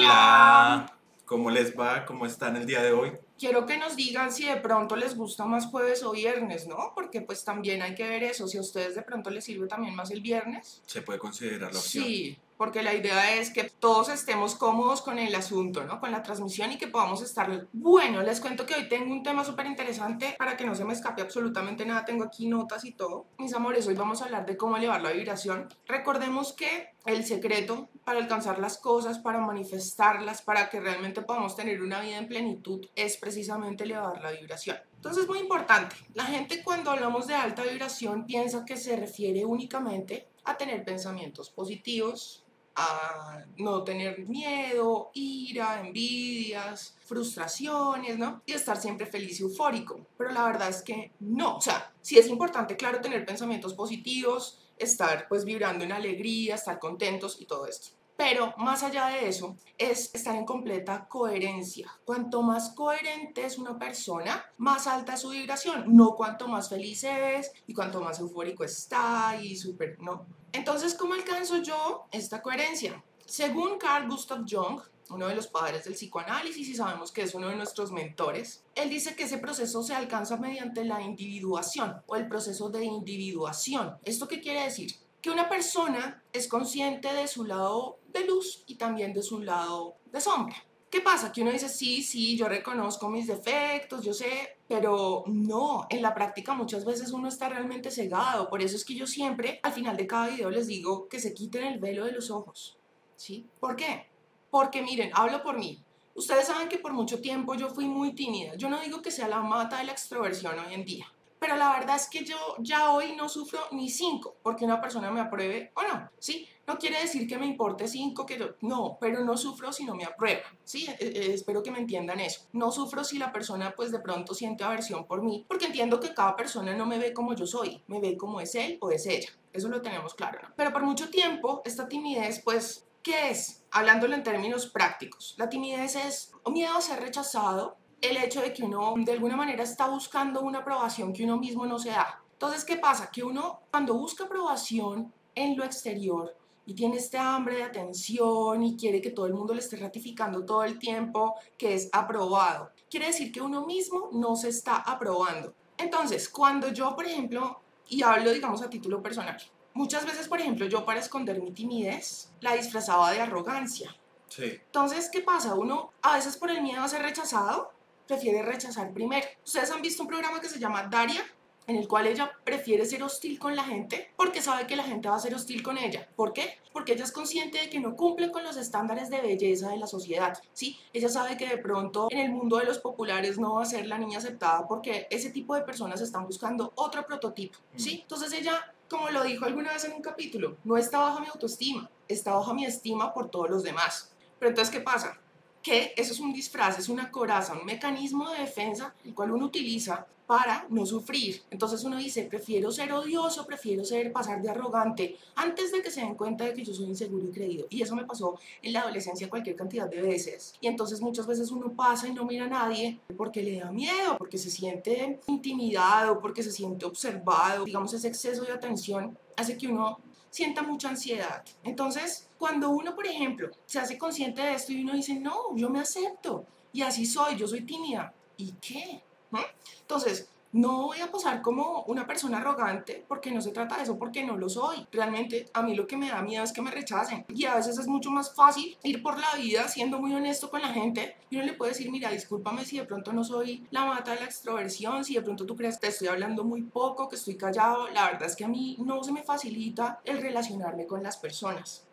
Hola. ¿Cómo les va? ¿Cómo están el día de hoy? Quiero que nos digan si de pronto les gusta más jueves o viernes, ¿no? Porque pues también hay que ver eso. Si a ustedes de pronto les sirve también más el viernes. Se puede considerar la opción. Sí, porque la idea es que todos estemos cómodos con el asunto, ¿no? Con la transmisión y que podamos estar... Bueno, les cuento que hoy tengo un tema súper interesante para que no se me escape absolutamente nada. Tengo aquí notas y todo. Mis amores, hoy vamos a hablar de cómo elevar la vibración. Recordemos que el secreto para alcanzar las cosas, para manifestarlas, para que realmente podamos tener una vida en plenitud, es precisamente elevar la vibración. Entonces es muy importante. La gente cuando hablamos de alta vibración piensa que se refiere únicamente a tener pensamientos positivos, a no tener miedo, ira, envidias, frustraciones, ¿no? Y estar siempre feliz y eufórico. Pero la verdad es que no. O sea, sí es importante, claro, tener pensamientos positivos, estar pues vibrando en alegría, estar contentos y todo esto. Pero más allá de eso, es estar en completa coherencia. Cuanto más coherente es una persona, más alta es su vibración. No cuanto más feliz es y cuanto más eufórico está y súper, no. Entonces, ¿cómo alcanzo yo esta coherencia? Según Carl Gustav Jung, uno de los padres del psicoanálisis y sabemos que es uno de nuestros mentores, él dice que ese proceso se alcanza mediante la individuación o el proceso de individuación. ¿Esto qué quiere decir? que una persona es consciente de su lado de luz y también de su lado de sombra. ¿Qué pasa? Que uno dice, sí, sí, yo reconozco mis defectos, yo sé, pero no, en la práctica muchas veces uno está realmente cegado. Por eso es que yo siempre, al final de cada video, les digo que se quiten el velo de los ojos. ¿Sí? ¿Por qué? Porque miren, hablo por mí. Ustedes saben que por mucho tiempo yo fui muy tímida. Yo no digo que sea la mata de la extroversión hoy en día pero la verdad es que yo ya hoy no sufro ni cinco porque una persona me apruebe o no, ¿sí? No quiere decir que me importe cinco, que yo, no, pero no sufro si no me aprueba, ¿sí? E, e, espero que me entiendan eso. No sufro si la persona pues de pronto siente aversión por mí, porque entiendo que cada persona no me ve como yo soy, me ve como es él o es ella. Eso lo tenemos claro, ¿no? Pero por mucho tiempo esta timidez pues ¿Qué es? Hablándolo en términos prácticos, la timidez es miedo a ser rechazado, el hecho de que uno de alguna manera está buscando una aprobación que uno mismo no se da. Entonces, ¿qué pasa? Que uno cuando busca aprobación en lo exterior y tiene este hambre de atención y quiere que todo el mundo le esté ratificando todo el tiempo que es aprobado, quiere decir que uno mismo no se está aprobando. Entonces, cuando yo, por ejemplo, y hablo, digamos, a título personal, muchas veces, por ejemplo, yo para esconder mi timidez, la disfrazaba de arrogancia. Sí. Entonces, ¿qué pasa? Uno, a veces por el miedo a ser rechazado, prefiere rechazar primero. Ustedes han visto un programa que se llama Daria, en el cual ella prefiere ser hostil con la gente porque sabe que la gente va a ser hostil con ella. ¿Por qué? Porque ella es consciente de que no cumple con los estándares de belleza de la sociedad. ¿sí? Ella sabe que de pronto en el mundo de los populares no va a ser la niña aceptada porque ese tipo de personas están buscando otro prototipo. ¿sí? Entonces ella, como lo dijo alguna vez en un capítulo, no está bajo mi autoestima, está bajo mi estima por todos los demás. Pero entonces, ¿qué pasa? que eso es un disfraz, es una coraza, un mecanismo de defensa el cual uno utiliza para no sufrir. Entonces uno dice, prefiero ser odioso, prefiero ser pasar de arrogante antes de que se den cuenta de que yo soy inseguro y creído. Y eso me pasó en la adolescencia cualquier cantidad de veces. Y entonces muchas veces uno pasa y no mira a nadie porque le da miedo, porque se siente intimidado, porque se siente observado. Digamos, ese exceso de atención hace que uno sienta mucha ansiedad. Entonces, cuando uno, por ejemplo, se hace consciente de esto y uno dice, no, yo me acepto y así soy, yo soy tímida, ¿y qué? ¿Mm? Entonces, no voy a pasar como una persona arrogante porque no se trata de eso, porque no lo soy. Realmente a mí lo que me da miedo es que me rechacen. Y a veces es mucho más fácil ir por la vida siendo muy honesto con la gente y uno le puede decir, mira, discúlpame si de pronto no soy la mata de la extroversión, si de pronto tú crees que te estoy hablando muy poco, que estoy callado. La verdad es que a mí no se me facilita el relacionarme con las personas.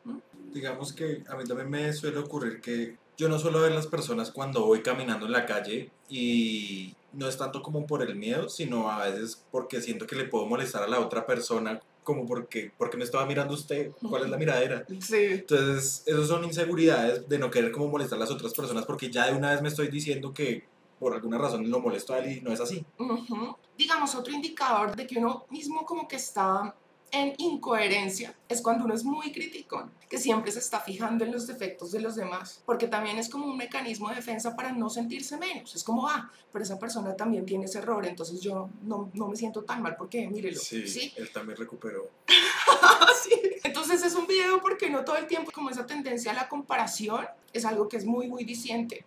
Digamos que a mí también me suele ocurrir que yo no suelo ver las personas cuando voy caminando en la calle y no es tanto como por el miedo, sino a veces porque siento que le puedo molestar a la otra persona, como porque, porque me estaba mirando usted, cuál es la miradera. Sí. Entonces, esas son inseguridades de no querer como molestar a las otras personas, porque ya de una vez me estoy diciendo que por alguna razón lo molesto a él y no es así. Digamos, otro indicador de que uno mismo como que está en incoherencia es cuando uno es muy crítico, que siempre se está fijando en los defectos de los demás, porque también es como un mecanismo de defensa para no sentirse menos. Es como, ah, pero esa persona también tiene ese error, entonces yo no, no me siento tan mal porque, mírelo. Sí, ¿sí? él también recuperó. sí. Entonces es un video porque no todo el tiempo como esa tendencia a la comparación es algo que es muy, muy disciente.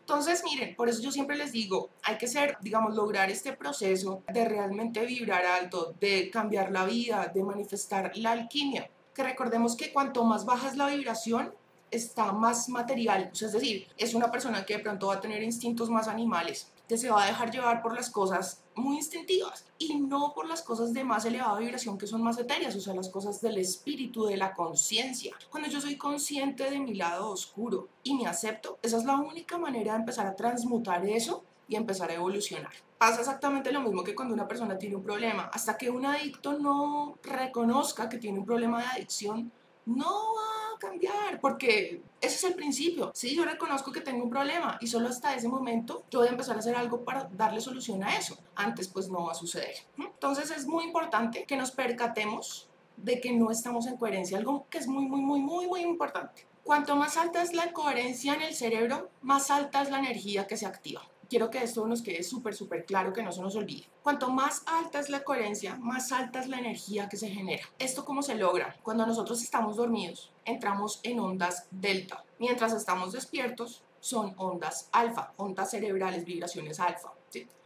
Entonces, miren, por eso yo siempre les digo, hay que ser, digamos, lograr este proceso de realmente vibrar alto, de cambiar la vida, de manifestar la alquimia. Que recordemos que cuanto más baja es la vibración, está más material, es decir, es una persona que de pronto va a tener instintos más animales, que se va a dejar llevar por las cosas muy instintivas y no por las cosas de más elevada vibración que son más etéreas, o sea, las cosas del espíritu, de la conciencia. Cuando yo soy consciente de mi lado oscuro y me acepto, esa es la única manera de empezar a transmutar eso y empezar a evolucionar. Pasa exactamente lo mismo que cuando una persona tiene un problema. Hasta que un adicto no reconozca que tiene un problema de adicción, no va cambiar, porque ese es el principio. Sí, yo reconozco que tengo un problema y solo hasta ese momento yo voy a empezar a hacer algo para darle solución a eso. Antes pues no va a suceder. Entonces es muy importante que nos percatemos de que no estamos en coherencia, algo que es muy, muy, muy, muy, muy importante. Cuanto más alta es la coherencia en el cerebro, más alta es la energía que se activa quiero que esto nos quede súper, súper claro, que no se nos olvide. Cuanto más alta es la coherencia, más alta es la energía que se genera. ¿Esto cómo se logra? Cuando nosotros estamos dormidos, entramos en ondas delta. Mientras estamos despiertos, son ondas alfa, ondas cerebrales, vibraciones alfa.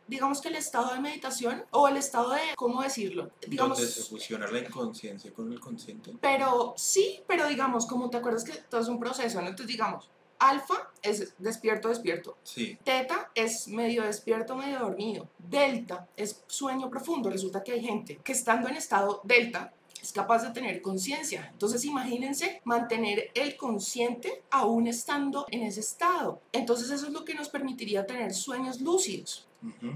digamos que el estado de meditación o el estado de, ¿cómo decirlo? Digamos, Donde se fusiona la inconsciencia con el consciente. Pero sí, pero digamos, como te acuerdas que todo es un proceso, ¿no? Entonces digamos, Alfa es despierto, despierto. Sí. Teta es medio despierto, medio dormido. Delta es sueño profundo. Resulta que hay gente que estando en estado delta es capaz de tener conciencia. Entonces imagínense mantener el consciente aún estando en ese estado. Entonces eso es lo que nos permitiría tener sueños lúcidos.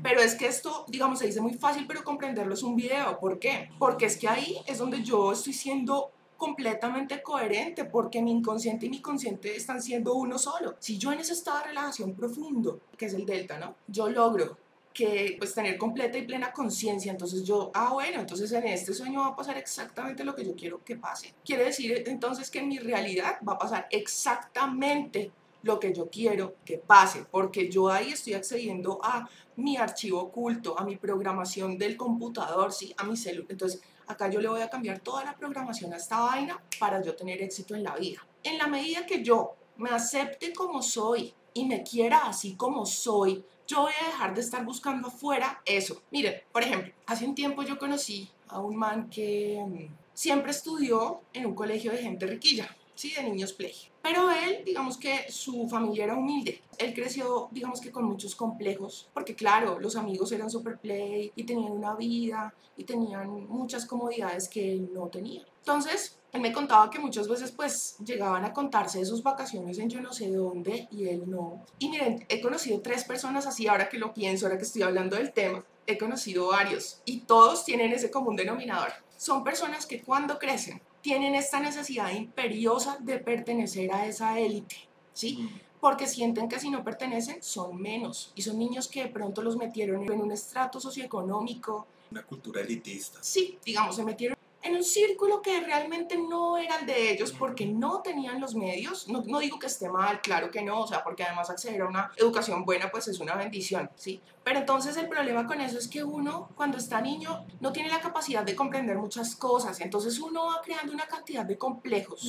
Pero es que esto, digamos, se dice muy fácil, pero comprenderlo es un video. ¿Por qué? Porque es que ahí es donde yo estoy siendo completamente coherente porque mi inconsciente y mi consciente están siendo uno solo. Si yo en ese estado de relajación profundo, que es el delta, ¿no? Yo logro que pues tener completa y plena conciencia, entonces yo, ah bueno, entonces en este sueño va a pasar exactamente lo que yo quiero que pase. Quiere decir entonces que en mi realidad va a pasar exactamente lo que yo quiero que pase, porque yo ahí estoy accediendo a mi archivo oculto, a mi programación del computador, sí, a mi celular. Entonces, Acá yo le voy a cambiar toda la programación a esta vaina para yo tener éxito en la vida. En la medida que yo me acepte como soy y me quiera así como soy, yo voy a dejar de estar buscando afuera eso. Miren, por ejemplo, hace un tiempo yo conocí a un man que mm, siempre estudió en un colegio de gente riquilla, sí, de niños play. Pero él, digamos que su familia era humilde. Él creció, digamos que con muchos complejos, porque claro, los amigos eran super play y tenían una vida y tenían muchas comodidades que él no tenía. Entonces, él me contaba que muchas veces pues llegaban a contarse de sus vacaciones en yo no sé dónde y él no. Y miren, he conocido tres personas así ahora que lo pienso, ahora que estoy hablando del tema. He conocido varios y todos tienen ese común denominador. Son personas que cuando crecen tienen esta necesidad imperiosa de pertenecer a esa élite, ¿sí? Porque sienten que si no pertenecen son menos y son niños que de pronto los metieron en un estrato socioeconómico. Una cultura elitista. Sí, digamos, se metieron en un círculo que realmente no era el de ellos porque no tenían los medios. No, no, digo que esté mal, claro que no, o sea, porque además acceder a una educación buena pues es una bendición, ¿sí? Pero entonces el problema con eso es que uno cuando está niño no tiene la capacidad de comprender muchas cosas, entonces uno va creando una cantidad de complejos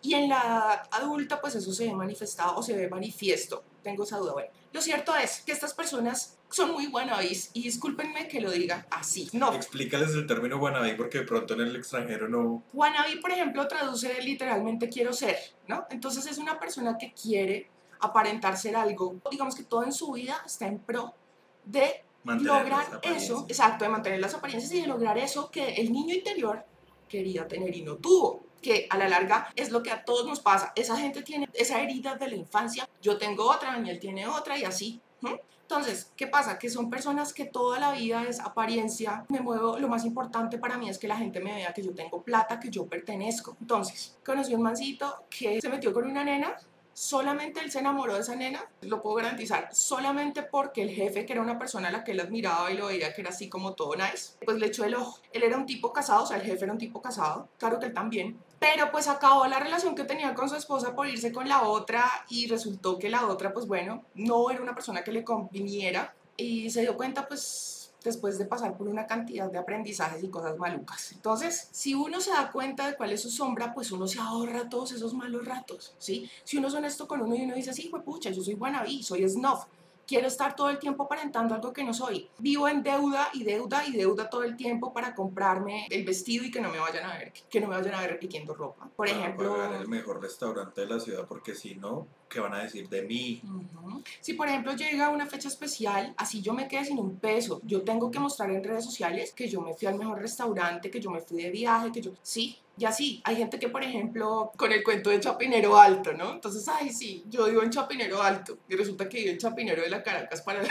y en la edad adulta pues eso se ve manifestado o se ve manifiesto, tengo esa duda. Bueno, lo cierto es que estas personas son muy wannabes y discúlpenme que lo diga así. No. Explícales el término wannabe porque de pronto en el extranjero no. Wannabe, por ejemplo, traduce literalmente quiero ser, ¿no? Entonces es una persona que quiere aparentar ser algo, digamos que todo en su vida está en pro de lograr eso, exacto, de mantener las apariencias y de lograr eso que el niño interior quería tener y no tuvo que a la larga es lo que a todos nos pasa. Esa gente tiene esa herida de la infancia, yo tengo otra, Daniel tiene otra y así. Entonces, ¿qué pasa? Que son personas que toda la vida es apariencia. Me muevo, lo más importante para mí es que la gente me vea que yo tengo plata, que yo pertenezco. Entonces, conocí un mancito que se metió con una nena solamente él se enamoró de esa nena, lo puedo garantizar, solamente porque el jefe, que era una persona a la que él admiraba y lo veía que era así como todo nice, pues le echó el ojo. Él era un tipo casado, o sea, el jefe era un tipo casado, claro que él también, pero pues acabó la relación que tenía con su esposa por irse con la otra y resultó que la otra, pues bueno, no era una persona que le conviniera y se dio cuenta pues después de pasar por una cantidad de aprendizajes y cosas malucas. Entonces, si uno se da cuenta de cuál es su sombra, pues uno se ahorra todos esos malos ratos, ¿sí? Si uno es honesto con uno y uno dice, sí, pucha, yo soy guanabí, soy snuff, quiero estar todo el tiempo aparentando algo que no soy. Vivo en deuda y deuda y deuda todo el tiempo para comprarme el vestido y que no me vayan a ver, que no me vayan a ver repitiendo ropa. Por ejemplo, el mejor restaurante de la ciudad, porque si no, ¿qué van a decir de mí? Si por ejemplo llega una fecha especial, así yo me quedé sin un peso, yo tengo que mostrar en redes sociales que yo me fui al mejor restaurante, que yo me fui de viaje, que yo... Sí, y así. Hay gente que por ejemplo, con el cuento de Chapinero Alto, ¿no? Entonces, ay, sí, yo vivo en Chapinero Alto y resulta que vivo en Chapinero de la Caracas para el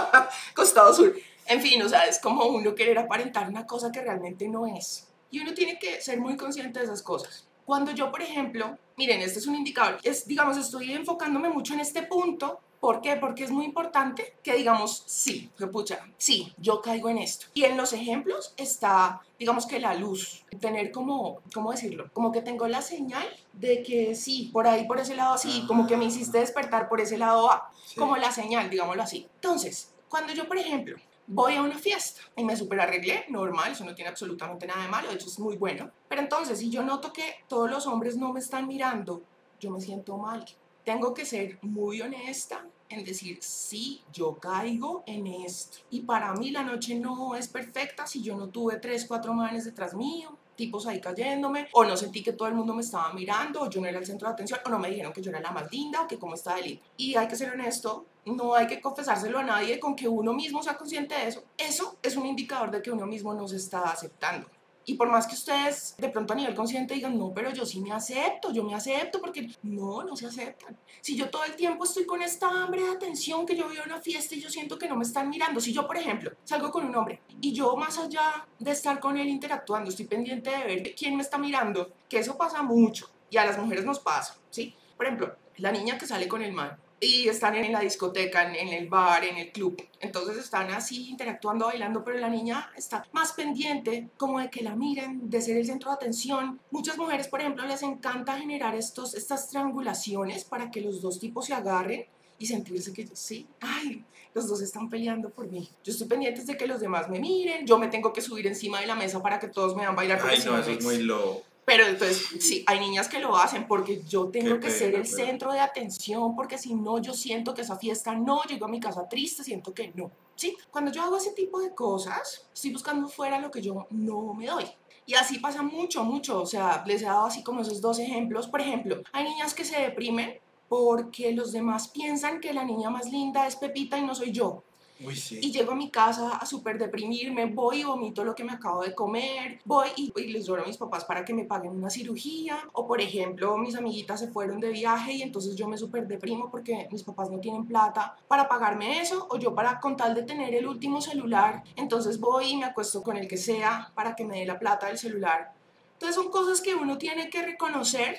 costado sur. En fin, o sea, es como uno querer aparentar una cosa que realmente no es. Y uno tiene que ser muy consciente de esas cosas. Cuando yo, por ejemplo, miren, este es un indicador, es, digamos, estoy enfocándome mucho en este punto. ¿Por qué? Porque es muy importante que digamos, sí, que pucha, sí, yo caigo en esto. Y en los ejemplos está, digamos que la luz, tener como, ¿cómo decirlo? Como que tengo la señal de que sí, por ahí, por ese lado, sí, como que me hiciste despertar por ese lado, ah, Sí. como la señal, digámoslo así. Entonces, cuando yo, por ejemplo, voy a una fiesta y me super arreglé, normal, eso no tiene absolutamente nada de malo, de hecho es muy bueno. Pero entonces, si yo noto que todos los hombres no me están mirando, yo me siento mal. Tengo que ser muy honesta en decir, sí, yo caigo en esto. Y para mí la noche no es perfecta si yo no tuve tres, cuatro manes detrás mío, tipos ahí cayéndome, o no sentí que todo el mundo me estaba mirando, o yo no era el centro de atención, o no me dijeron que yo era la más linda, o que cómo estaba de linda. Y hay que ser honesto, no hay que confesárselo a nadie, con que uno mismo sea consciente de eso. Eso es un indicador de que uno mismo no se está aceptando. Y por más que ustedes de pronto a nivel consciente digan, no, pero yo sí me acepto, yo me acepto, porque no, no se aceptan. Si yo todo el tiempo estoy con esta hambre de atención, que yo voy a una fiesta y yo siento que no me están mirando, si yo, por ejemplo, salgo con un hombre y yo más allá de estar con él interactuando, estoy pendiente de ver quién me está mirando, que eso pasa mucho y a las mujeres nos pasa, ¿sí? Por ejemplo, la niña que sale con el man y están en la discoteca, en, en el bar, en el club. Entonces están así interactuando, bailando, pero la niña está más pendiente como de que la miren, de ser el centro de atención. Muchas mujeres, por ejemplo, les encanta generar estos, estas triangulaciones para que los dos tipos se agarren y sentirse que sí, ay, los dos están peleando por mí. Yo estoy pendiente de que los demás me miren, yo me tengo que subir encima de la mesa para que todos me vean bailar. Ay, no, eso es muy low. Pero entonces, sí, hay niñas que lo hacen porque yo tengo Qué que ser el pero- centro de atención, porque si no, yo siento que esa fiesta no, llego a mi casa triste, siento que no. Sí, cuando yo hago ese tipo de cosas, estoy buscando fuera lo que yo no me doy. Y así pasa mucho, mucho. O sea, les he dado así como esos dos ejemplos. Por ejemplo, hay niñas que se deprimen porque los demás piensan que la niña más linda es Pepita y no soy yo Uy, sí. y llego a mi casa a súper deprimirme, voy y vomito lo que me acabo de comer, voy y, y les lloro a mis papás para que me paguen una cirugía, o por ejemplo, mis amiguitas se fueron de viaje y entonces yo me súper deprimo porque mis papás no tienen plata para pagarme eso, o yo para con tal de tener el último celular, entonces voy y me acuesto con el que sea para que me dé la plata del celular. Entonces son cosas que uno tiene que reconocer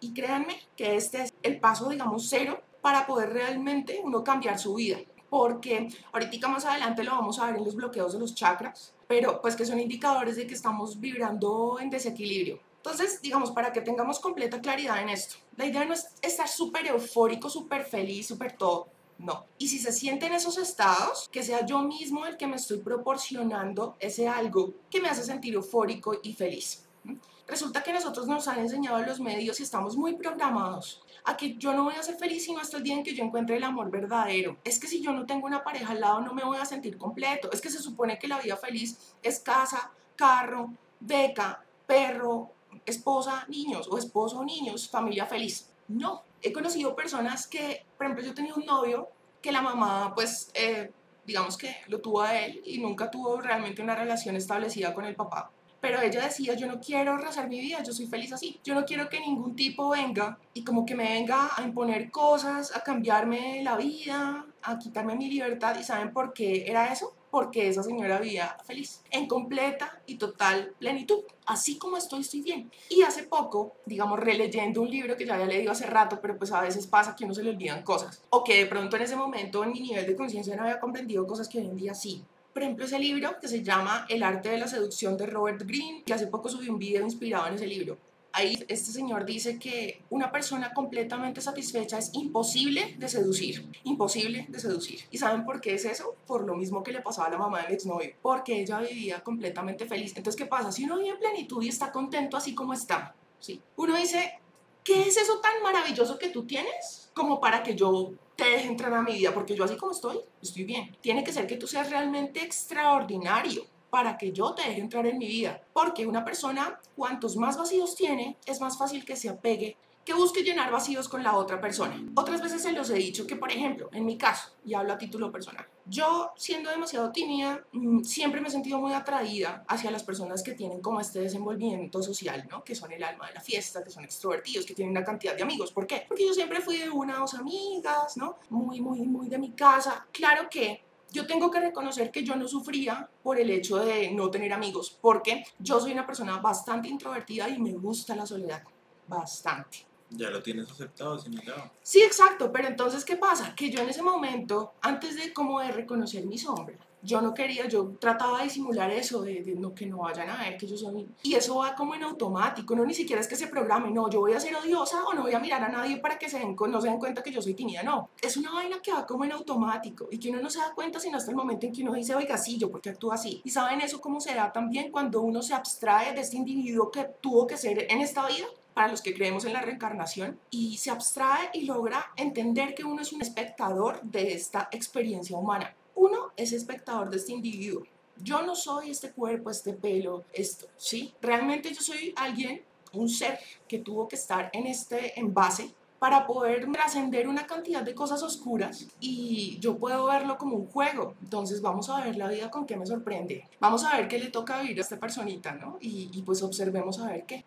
y créanme que este es el paso, digamos, cero para poder realmente uno cambiar su vida porque ahorita más adelante lo vamos a ver en los bloqueos de los chakras, pero pues que son indicadores de que estamos vibrando en desequilibrio. Entonces, digamos, para que tengamos completa claridad en esto, la idea no es estar súper eufórico, súper feliz, súper todo. No. Y si se sienten esos estados, que sea yo mismo el que me estoy proporcionando ese algo que me hace sentir eufórico y feliz. ¿Mm? Resulta que nosotros nos han enseñado los medios y estamos muy programados a que yo no voy a ser feliz sino hasta el día en que yo encuentre el amor verdadero. Es que si yo no tengo una pareja al lado no me voy a sentir completo. Es que se supone que la vida feliz es casa, carro, beca, perro, esposa, niños o esposo, niños, familia feliz. No, he conocido personas que, por ejemplo, yo tenía un novio que la mamá pues... Eh, digamos que lo tuvo a él y nunca tuvo realmente una relación establecida con el papá. Pero ella decía, yo no quiero rezar mi vida, yo soy feliz así. Yo no quiero que ningún tipo venga y como que me venga a imponer cosas, a cambiarme la vida, a quitarme mi libertad. ¿Y saben por qué era eso? Porque esa señora vivía feliz, en completa y total plenitud. Así como estoy, estoy bien. Y hace poco, digamos, releyendo un libro que ya había leído hace rato, pero pues a veces pasa que uno se le olvidan cosas. O que de pronto en ese momento en mi nivel de conciencia no había comprendido cosas que hoy en día sí. Por ejemplo, ese libro que se llama El arte de la seducción de Robert Greene, que hace poco subí un video inspirado en ese libro. ahí este señor dice que una persona completamente satisfecha es imposible de seducir, imposible de seducir. ¿Y saben por qué es eso? Por lo mismo que le pasaba a la mamá del exnovio, porque ella vivía completamente feliz. Entonces, ¿qué pasa? Si uno vive en plenitud y está contento así como está, ¿sí? Uno dice, ¿qué es eso tan maravilloso que tú tienes? Como para que yo te deje entrar a mi vida, porque yo así como estoy, estoy bien. Tiene que ser que tú seas realmente extraordinario para que yo te deje entrar en mi vida. Porque una persona, cuantos más vacíos tiene, es más fácil que se apegue que busque llenar vacíos con la otra persona. Otras veces se los he dicho que, por ejemplo, en mi caso, y hablo a título personal, yo siendo demasiado tímida, mm, siempre me he sentido muy atraída hacia las personas que tienen como este desenvolvimiento social, ¿no? Que son el alma de la fiesta, que son extrovertidos, que tienen una cantidad de amigos. ¿Por qué? Porque yo siempre fui de una o dos amigas, ¿no? Muy, muy, muy de mi casa. Claro que yo tengo que reconocer que yo no sufría por el hecho de no tener amigos, porque yo soy una persona bastante introvertida y me gusta la soledad, bastante. Ya lo tienes aceptado, asimilado. Sí, exacto, pero entonces, ¿qué pasa? Que yo en ese momento, antes de como de reconocer mi sombra, yo no quería, yo trataba de simular eso, de, no, que no vayan a ver que yo soy... Y eso va como en automático, no ni siquiera es que se programe, no, yo voy a ser odiosa o no voy a mirar a nadie para que se den, no se den cuenta que yo soy tímida, no. Es una vaina que va como en automático y que uno no se da cuenta sino hasta el momento en que uno dice, oiga, sí, yo porque actúo así. Y saben eso cómo se da también cuando uno se abstrae de este individuo que tuvo que ser en esta vida para los que creemos en la reencarnación, y se abstrae y logra entender que uno es un espectador de esta experiencia humana. Uno es espectador de este individuo. Yo no soy este cuerpo, este pelo, esto, ¿sí? Realmente yo soy alguien, un ser que tuvo que estar en este envase para poder trascender una cantidad de cosas oscuras y yo puedo verlo como un juego. Entonces vamos a ver la vida con qué me sorprende. Vamos a ver qué le toca vivir a esta personita, ¿no? Y, y pues observemos a ver qué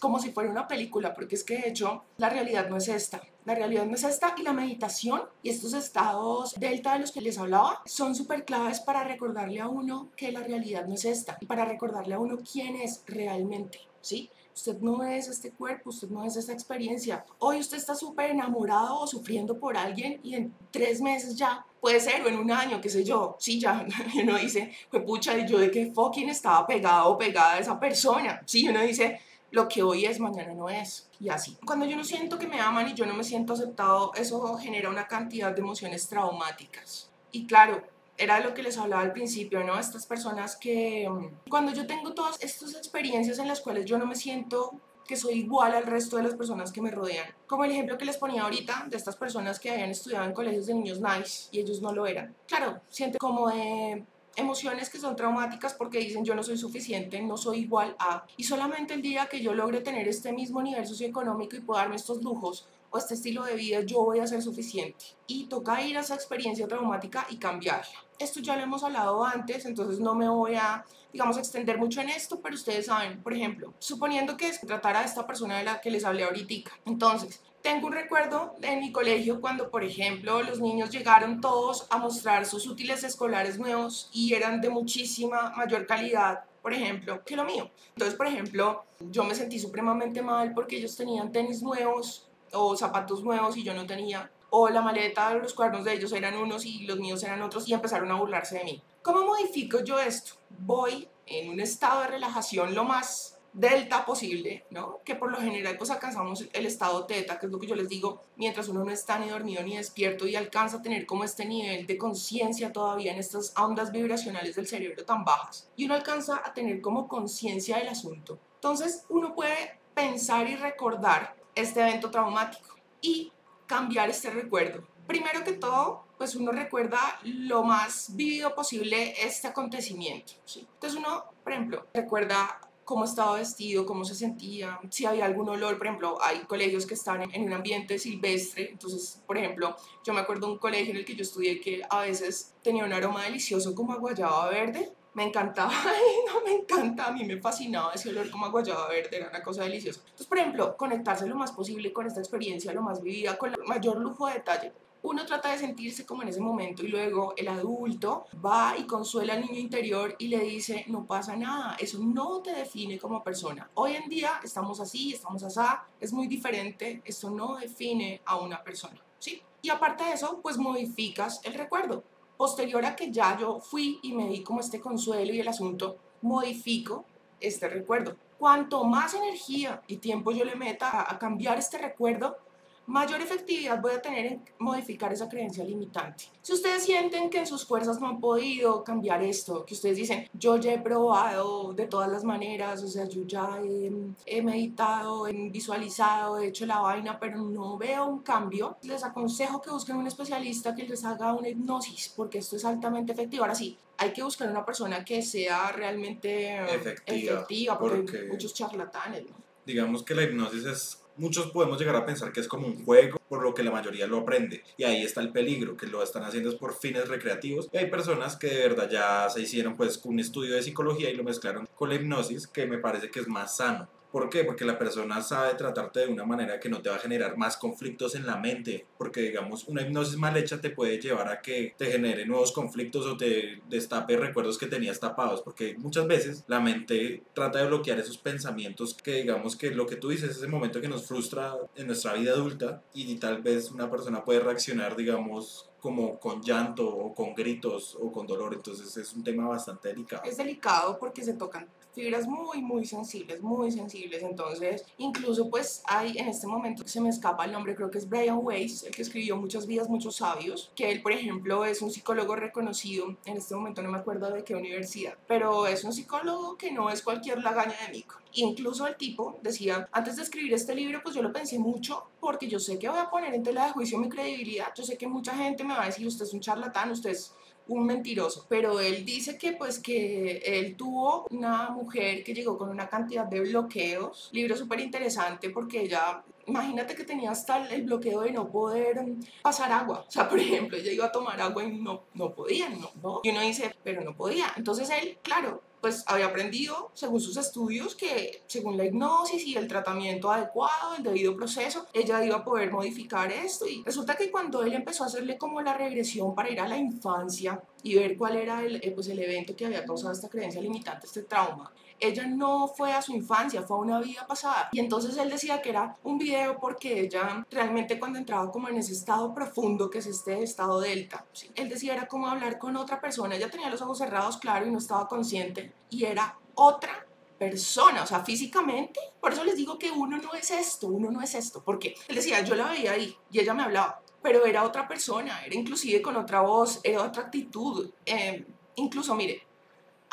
como si fuera una película, porque es que de hecho la realidad no es esta. La realidad no es esta y la meditación y estos estados delta de los que les hablaba son súper claves para recordarle a uno que la realidad no es esta y para recordarle a uno quién es realmente, ¿sí? Usted no es este cuerpo, usted no es esta experiencia. Hoy usted está súper enamorado o sufriendo por alguien y en tres meses ya, puede ser, o en un año, qué sé yo, sí, ya, uno dice, fue pucha, y yo de qué fucking estaba pegado o pegada a esa persona. Sí, uno dice, lo que hoy es, mañana no es. Y así. Cuando yo no siento que me aman y yo no me siento aceptado, eso genera una cantidad de emociones traumáticas. Y claro, era lo que les hablaba al principio, ¿no? Estas personas que mm, cuando yo tengo todas estas experiencias en las cuales yo no me siento que soy igual al resto de las personas que me rodean. Como el ejemplo que les ponía ahorita de estas personas que habían estudiado en colegios de niños nice y ellos no lo eran. Claro, siente como de emociones que son traumáticas porque dicen yo no soy suficiente, no soy igual a, y solamente el día que yo logre tener este mismo nivel socioeconómico y pueda darme estos lujos o este estilo de vida, yo voy a ser suficiente. Y toca ir a esa experiencia traumática y cambiarla. Esto ya lo hemos hablado antes, entonces no me voy a, digamos, extender mucho en esto, pero ustedes saben, por ejemplo, suponiendo que tratara de esta persona de la que les hablé ahorita, entonces, tengo un recuerdo en mi colegio cuando, por ejemplo, los niños llegaron todos a mostrar sus útiles escolares nuevos y eran de muchísima mayor calidad, por ejemplo, que lo mío. Entonces, por ejemplo, yo me sentí supremamente mal porque ellos tenían tenis nuevos o zapatos nuevos y yo no tenía. O la maleta, los cuadernos de ellos eran unos y los míos eran otros y empezaron a burlarse de mí. ¿Cómo modifico yo esto? Voy en un estado de relajación lo más delta posible, ¿no? Que por lo general pues alcanzamos el estado teta, que es lo que yo les digo, mientras uno no está ni dormido ni despierto y alcanza a tener como este nivel de conciencia todavía en estas ondas vibracionales del cerebro tan bajas. Y uno alcanza a tener como conciencia del asunto. Entonces uno puede pensar y recordar este evento traumático y cambiar este recuerdo. Primero que todo, pues uno recuerda lo más vivido posible este acontecimiento. Entonces uno, por ejemplo, recuerda cómo estaba vestido, cómo se sentía, si había algún olor, por ejemplo, hay colegios que están en un ambiente silvestre, entonces, por ejemplo, yo me acuerdo de un colegio en el que yo estudié que a veces tenía un aroma delicioso como a guayaba verde, me encantaba, no me encanta, a mí me fascinaba ese olor como a guayaba verde, era una cosa deliciosa. Entonces, por ejemplo, conectarse lo más posible con esta experiencia, lo más vivida, con el mayor lujo de detalle uno trata de sentirse como en ese momento y luego el adulto va y consuela al niño interior y le dice, no pasa nada, eso no te define como persona. Hoy en día estamos así, estamos así, es muy diferente, eso no define a una persona, ¿sí? Y aparte de eso, pues modificas el recuerdo. Posterior a que ya yo fui y me di como este consuelo y el asunto, modifico este recuerdo. cuanto más energía y tiempo yo le meta a cambiar este recuerdo, mayor efectividad voy a tener en modificar esa creencia limitante. Si ustedes sienten que en sus fuerzas no han podido cambiar esto, que ustedes dicen, yo ya he probado de todas las maneras, o sea, yo ya he, meditado, he visualizado, he hecho la vaina, pero no veo un cambio, les aconsejo que busquen un especialista que les haga una hipnosis, porque esto es altamente efectivo. Ahora sí, hay que buscar una persona que sea realmente efectiva, porque, porque, hay muchos charlatanes. ¿no? Digamos que la hipnosis es muchos podemos llegar a pensar que es como un juego, por lo que la mayoría lo aprende. Y ahí está el peligro, que lo están haciendo es por fines recreativos. Y hay personas que de verdad ya se hicieron pues un estudio de psicología y lo mezclaron con la hipnosis, que me parece que es más sano. ¿Por qué? Porque la persona sabe tratarte de una manera que no te va a generar más conflictos en la mente. Porque, digamos, una hipnosis mal hecha te puede llevar a que te genere nuevos conflictos o te destape recuerdos que tenías tapados. Porque muchas veces la mente trata de bloquear esos pensamientos que, digamos, que lo que tú dices es ese momento que nos frustra en nuestra vida adulta y tal vez una persona puede reaccionar, digamos, como con llanto o con gritos o con dolor. Entonces es un tema bastante delicado. Es delicado porque se tocan fibras muy, muy sensibles, muy sensibles. Entonces, incluso pues hay en este momento que se me escapa el nombre, creo que es Brian Weiss, el que escribió Muchas vidas, muchos sabios, que él, por ejemplo, es un psicólogo reconocido, en este momento no me acuerdo de qué universidad, pero es un psicólogo que no es cualquier lagaña de mico. Incluso el tipo decía, antes de escribir este libro, pues yo lo pensé mucho porque yo sé que voy a poner en tela de juicio mi credibilidad, yo sé que mucha gente me va a decir, usted es un charlatán, usted es un mentiroso, pero él dice que pues que él tuvo una mujer que llegó con una cantidad de bloqueos, libro súper interesante porque ella, imagínate que tenía hasta el bloqueo de no poder pasar agua, o sea, por ejemplo, ella iba a tomar agua y no, no podía, no, no, y uno dice, pero no podía, entonces él, claro, pues había aprendido, según sus estudios, que según la hipnosis y el tratamiento adecuado, el debido proceso, ella iba a poder modificar esto. Y resulta que cuando él empezó a hacerle como la regresión para ir a la infancia y ver cuál era el, eh, pues el evento que había causado esta creencia limitante, este trauma, ella no fue a su infancia, fue a una vida pasada. Y entonces él decía que era un video porque ella realmente cuando entraba como en ese estado profundo, que es este estado delta, él decía era como hablar con otra persona. Ella tenía los ojos cerrados, claro, y no estaba consciente. Y era otra persona, o sea, físicamente. Por eso les digo que uno no es esto, uno no es esto. Porque él decía, yo la veía ahí y ella me hablaba, pero era otra persona, era inclusive con otra voz, era otra actitud. Eh, incluso, mire,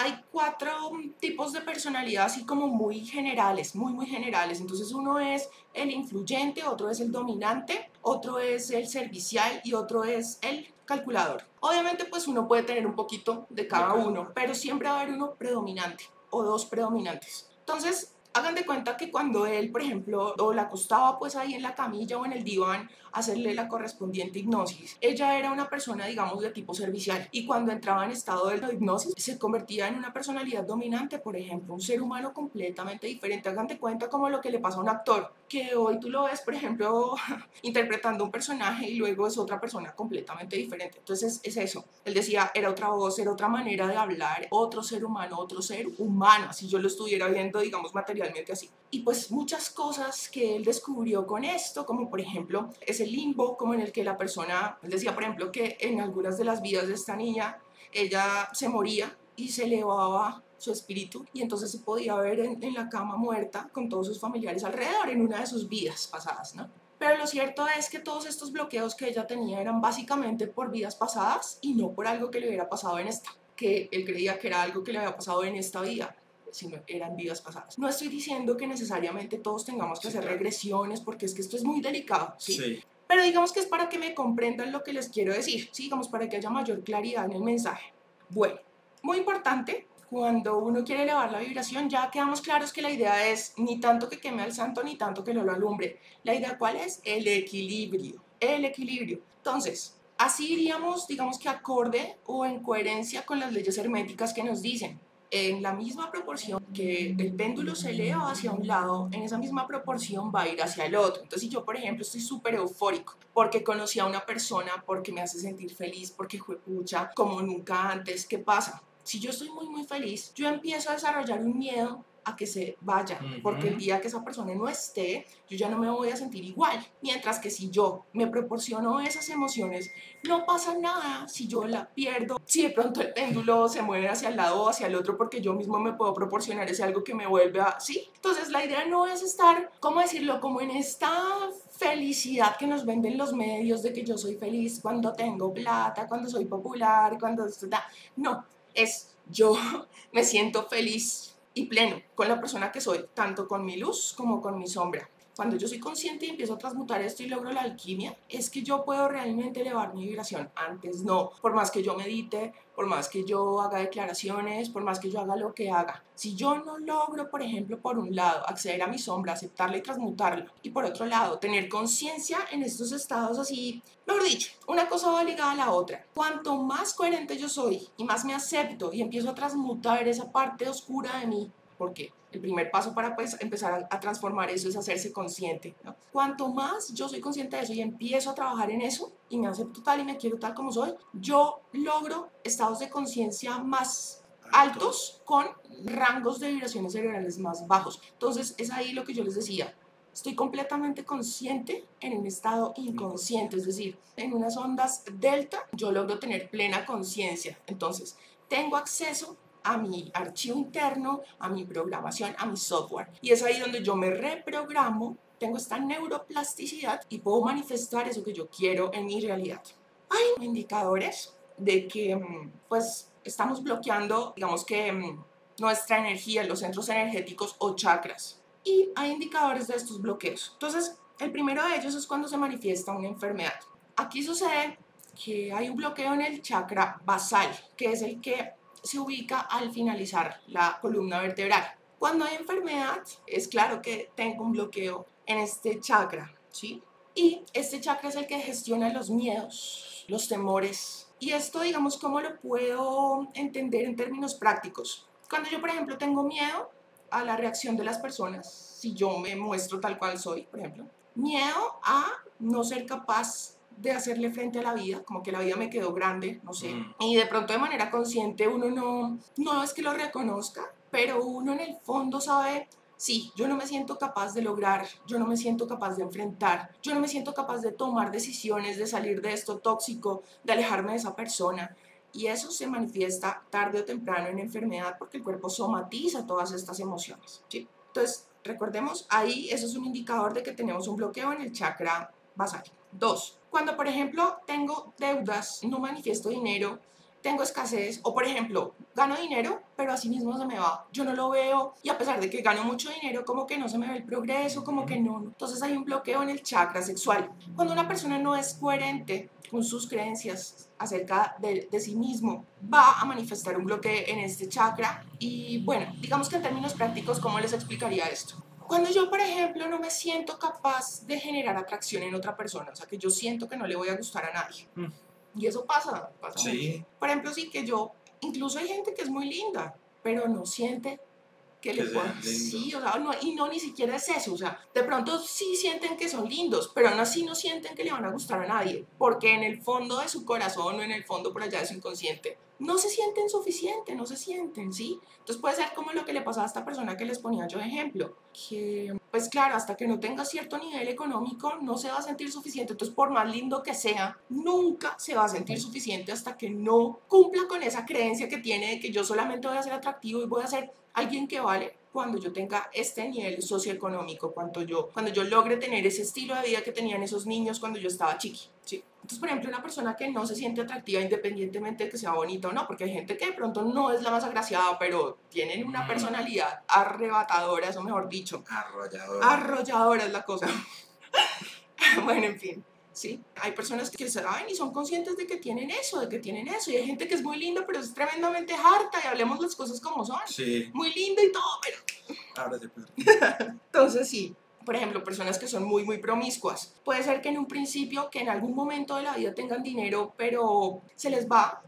hay cuatro tipos de personalidad así como muy generales, muy, muy generales. Entonces uno es el influyente, otro es el dominante, otro es el servicial y otro es el calculador. Obviamente pues uno puede tener un poquito de cada uno, pero siempre va a haber uno predominante o dos predominantes. Entonces, hagan de cuenta que cuando él, por ejemplo, o la acostaba pues ahí en la camilla o en el diván, hacerle la correspondiente hipnosis. Ella era una persona, digamos, de tipo servicial y cuando entraba en estado de hipnosis se convertía en una personalidad dominante, por ejemplo, un ser humano completamente diferente. Hagan de cuenta como lo que le pasa a un actor, que hoy tú lo ves, por ejemplo, interpretando un personaje y luego es otra persona completamente diferente. Entonces es eso. Él decía, era otra voz, era otra manera de hablar, otro ser humano, otro ser humano, si yo lo estuviera viendo, digamos, materialmente así. Y pues muchas cosas que él descubrió con esto, como por ejemplo ese limbo, como en el que la persona, decía por ejemplo que en algunas de las vidas de esta niña, ella se moría y se elevaba su espíritu y entonces se podía ver en, en, la cama muerta con todos sus familiares alrededor en una de sus vidas pasadas, ¿no? Pero lo cierto es que todos estos bloqueos que ella tenía eran básicamente por vidas pasadas y no por algo que le hubiera pasado en esta, que él creía que era algo que le había pasado en esta vida sino eran vidas pasadas. No estoy diciendo que necesariamente todos tengamos que hacer regresiones, porque es que esto es muy delicado, ¿sí? sí. Pero digamos que es para que me comprendan lo que les quiero decir, ¿sí? digamos para que haya mayor claridad en el mensaje. Bueno, muy importante, cuando uno quiere elevar la vibración, ya quedamos claros que la idea es ni tanto que queme al santo, ni tanto que no lo alumbre. La idea cuál es? El equilibrio, el equilibrio. Entonces, así iríamos, digamos que acorde o en coherencia con las leyes herméticas que nos dicen, en la misma proporción que el péndulo se eleva hacia un lado, en esa misma proporción va a ir hacia el otro. Entonces, si yo, por ejemplo, estoy súper eufórico porque conocí a una persona, porque me hace sentir feliz, porque fue pucha como nunca antes, ¿qué pasa? Si yo estoy muy, muy feliz, yo empiezo a desarrollar un miedo a que se vaya, porque el día que esa persona no esté, yo ya no me voy a sentir igual. Mientras que si yo me proporciono esas emociones, no pasa nada si yo la pierdo, si de pronto el péndulo se mueve hacia el lado o hacia el otro, porque yo mismo me puedo proporcionar ese algo que me vuelve a... Sí, entonces la idea no es estar, ¿cómo decirlo? Como en esta felicidad que nos venden los medios de que yo soy feliz cuando tengo plata, cuando soy popular, cuando... No, es yo me siento feliz y pleno con la persona que soy, tanto con mi luz como con mi sombra. Cuando yo soy consciente y empiezo a transmutar esto y logro la alquimia, es que yo puedo realmente elevar mi vibración. Antes no, por más que yo medite, por más que yo haga declaraciones, por más que yo haga lo que haga. Si yo no logro, por ejemplo, por un lado, acceder a mi sombra, aceptarla y transmutarla, y por otro lado, tener conciencia en estos estados así, mejor dicho, una cosa va ligada a la otra. Cuanto más coherente yo soy y más me acepto y empiezo a transmutar esa parte oscura de mí, porque el primer paso para pues, empezar a, a transformar eso es hacerse consciente. ¿no? Cuanto más yo soy consciente de eso y empiezo a trabajar en eso y me acepto tal y me quiero tal como soy, yo logro estados de conciencia más altos con rangos de vibraciones cerebrales más bajos. Entonces es ahí lo que yo les decía. Estoy completamente consciente en un estado inconsciente, es decir, en unas ondas delta yo logro tener plena conciencia. Entonces, tengo acceso a mi archivo interno, a mi programación, a mi software. Y es ahí donde yo me reprogramo, tengo esta neuroplasticidad y puedo manifestar eso que yo quiero en mi realidad. Hay indicadores de que mm, pues estamos bloqueando, digamos que mm, nuestra energía, los centros energéticos o chakras. Y hay indicadores de estos bloqueos. Entonces, el primero de ellos es cuando se manifiesta una enfermedad. Aquí sucede que hay un bloqueo en el chakra basal, que es el que se ubica al finalizar la columna vertebral. Cuando hay enfermedad, es claro que tengo un bloqueo en este chakra, ¿sí? Y este chakra es el que gestiona los miedos, los temores. Y esto, digamos, ¿cómo lo puedo entender en términos prácticos? Cuando yo, por ejemplo, tengo miedo a la reacción de las personas, si yo me muestro tal cual soy, por ejemplo, miedo a no ser capaz de hacerle frente a la vida, como que la vida me quedó grande, no sé, Mm. y de pronto de manera consciente uno no, no es que lo reconozca, pero uno en el fondo sabe, sí, yo no me siento capaz de lograr, yo no me siento capaz de enfrentar, yo no me siento capaz de tomar decisiones, de salir de esto tóxico, de alejarme de esa persona. Y eso se manifiesta tarde o temprano en enfermedad porque el cuerpo somatiza todas estas emociones. ¿sí? Entonces, recordemos, ahí eso es un indicador de que tenemos un bloqueo en el chakra basal. Dos, cuando por ejemplo tengo deudas, no manifiesto dinero, tengo escasez o por ejemplo gano dinero pero así mismo se me va. Yo no lo veo y a pesar de que gano mucho dinero como que no se me ve el progreso como que no entonces hay un bloqueo en el chakra sexual. Cuando una persona no es coherente con sus creencias acerca de, de sí mismo va a manifestar un bloqueo en este chakra. Y bueno digamos que en términos prácticos cómo les explicaría esto cuando yo, por ejemplo, no me siento capaz de generar atracción en otra persona, o sea, que yo siento que no le voy a gustar a nadie. Mm. Y eso pasa, pasa mucho. Sí, Por ejemplo, sí que yo, incluso hay gente que es muy linda, pero no siente que le Que pueda... sean lindos. Sí, o sea, no, y no ni siquiera es eso, o sea, de pronto sí sienten que son lindos, pero aún así no sienten que le van a gustar a nadie, porque en el fondo de su corazón o en el fondo por allá de su inconsciente, no se sienten suficientes, no se sienten, ¿sí? Entonces puede ser como lo que le pasaba a esta persona que les ponía yo de ejemplo, que pues claro, hasta que no tenga cierto nivel económico no se va a sentir suficiente, entonces por más lindo que sea, nunca se va a sentir suficiente hasta que no cumpla con esa creencia que tiene de que yo solamente voy a ser atractivo y voy a ser alguien que vale cuando yo tenga este nivel socioeconómico, cuando yo, cuando yo logre tener ese estilo de vida que tenían esos niños cuando yo estaba chiqui. ¿sí? Entonces, por ejemplo, una persona que no se siente atractiva independientemente de que sea bonita o no, porque hay gente que de pronto no es la más agraciada, pero tienen una personalidad arrebatadora, eso mejor dicho. arrollador. Arrolladora es la cosa. bueno, en fin. Sí, hay personas que saben y son conscientes de que tienen eso, de que tienen eso. Y hay gente que es muy linda, pero es tremendamente harta y hablemos las cosas como son. Sí, Muy linda y todo, pero ahora se puede. entonces sí, por ejemplo, personas que son muy, muy promiscuas. Puede ser que en un principio, que en algún momento de la vida tengan dinero, pero se les va,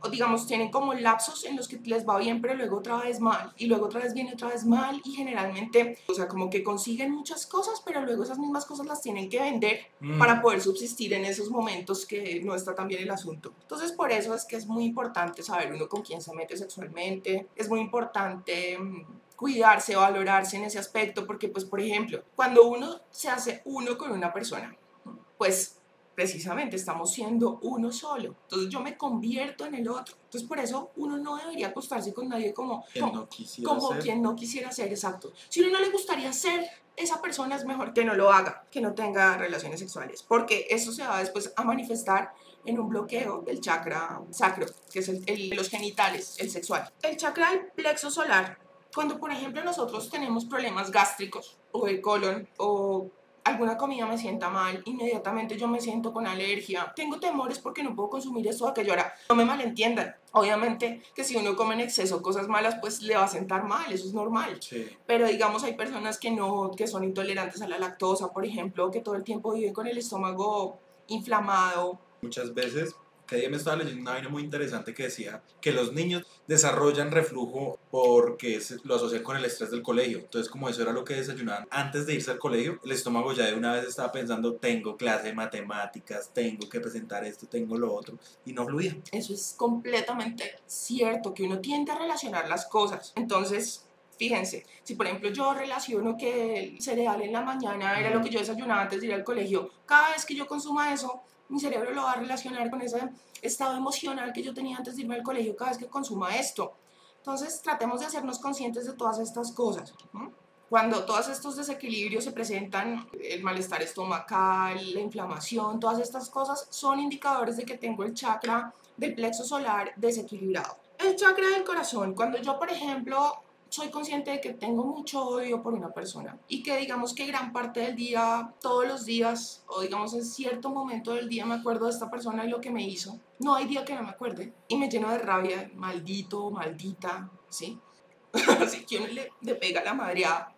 o digamos, tienen como lapsos en los que les va bien, pero luego otra vez mal, y luego otra vez viene otra vez mal, y generalmente, o sea, como que consiguen muchas cosas, pero luego esas mismas cosas las tienen que vender Mm. para poder subsistir en esos momentos que no está tan bien el asunto. Entonces, por eso es que es muy importante saber uno con quién se mete sexualmente, es muy importante mm, cuidarse, valorarse en ese aspecto, porque pues por ejemplo, cuando uno se hace uno con una persona, pues precisamente estamos siendo uno solo. Entonces yo me convierto en el otro. Entonces por eso uno no debería acostarse con nadie como, Quien como, no quisiera como ser. quien no quisiera ser, exacto. Si uno no le gustaría ser esa persona, es mejor que no lo haga, que no tenga relaciones sexuales, porque eso se va después a manifestar en un bloqueo del chakra sacro, que es el, el de los genitales, el sexual. El chakra del plexo solar, cuando por ejemplo nosotros tenemos problemas gástricos o el colon o alguna comida me sienta mal, inmediatamente yo me siento con alergia, tengo temores porque no puedo consumir esto o aquello. Ahora, no me malentiendan, obviamente que si uno come en exceso cosas malas, pues le va a sentar mal, eso es normal. Sí. Pero digamos, hay personas que no, que son intolerantes a la lactosa, por ejemplo, que todo el tiempo viven con el estómago inflamado. Muchas veces, que día me estaba leyendo una vaina muy interesante que decía que los niños desarrollan reflujo porque lo asocian con el estrés del colegio. Entonces, como eso era lo que desayunaban antes de irse al colegio, el estómago ya de una vez estaba pensando, tengo clase de matemáticas, tengo que presentar esto, tengo lo otro, y no fluía. Eso es completamente cierto, que uno tiende a relacionar las cosas. Entonces, fíjense, si por ejemplo yo relaciono que el cereal en la mañana era lo que yo desayunaba antes de ir al colegio, cada vez que yo consuma eso, mi cerebro lo va a relacionar con ese estado emocional que yo tenía antes de irme al colegio cada vez que consuma esto. Entonces, tratemos de hacernos conscientes de todas estas cosas. Cuando todos estos desequilibrios se presentan, el malestar estomacal, la inflamación, todas estas cosas son indicadores de que tengo el chakra del plexo solar desequilibrado. El chakra del corazón, cuando yo, por ejemplo, soy consciente de que tengo mucho odio por una persona y que digamos que gran parte del día, todos los días, o digamos en cierto momento del día me acuerdo de esta persona y lo que me hizo, no hay día que no me acuerde y me lleno de rabia, maldito, maldita, ¿sí? Así que uno le, le pega la madreada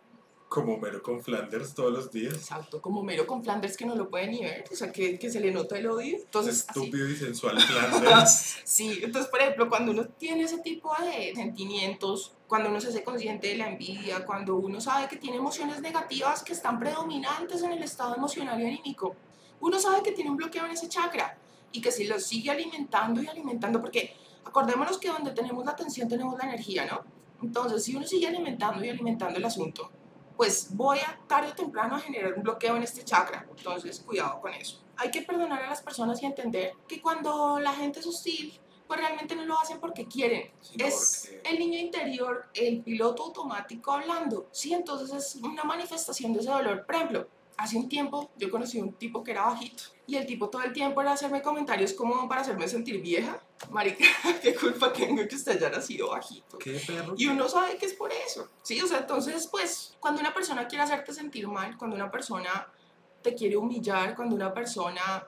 Como mero con Flanders todos los días. Exacto, como mero con Flanders que no lo puede ni ver, o sea, que, que se le nota el odio. Entonces, así. Estúpido y sensual Flanders. Sí, entonces, por ejemplo, cuando uno tiene ese tipo de sentimientos, cuando uno se hace consciente de la envidia, cuando uno sabe que tiene emociones negativas que están predominantes en el estado emocional y anímico, uno sabe que tiene un bloqueo en ese chakra y que si lo sigue alimentando y alimentando, porque acordémonos que donde tenemos la atención tenemos la energía, ¿no? Entonces, si uno sigue alimentando y alimentando el asunto, pues voy a tarde o temprano a generar un bloqueo en este chakra. Entonces, cuidado con eso. Hay que perdonar a las personas y entender que cuando la gente es hostil, pues realmente no lo hacen porque quieren. Es porque- el niño interior, el piloto automático hablando. Sí, entonces es una manifestación de ese dolor. Por ejemplo, hace un tiempo yo conocí a un tipo que era bajito y el tipo todo el tiempo era hacerme comentarios como para hacerme sentir vieja. Marica, ¿qué culpa tengo que usted haya nacido bajito? ¿Qué perro? Y uno sabe que es por eso, ¿sí? O sea, entonces, pues, cuando una persona quiere hacerte sentir mal, cuando una persona te quiere humillar, cuando una persona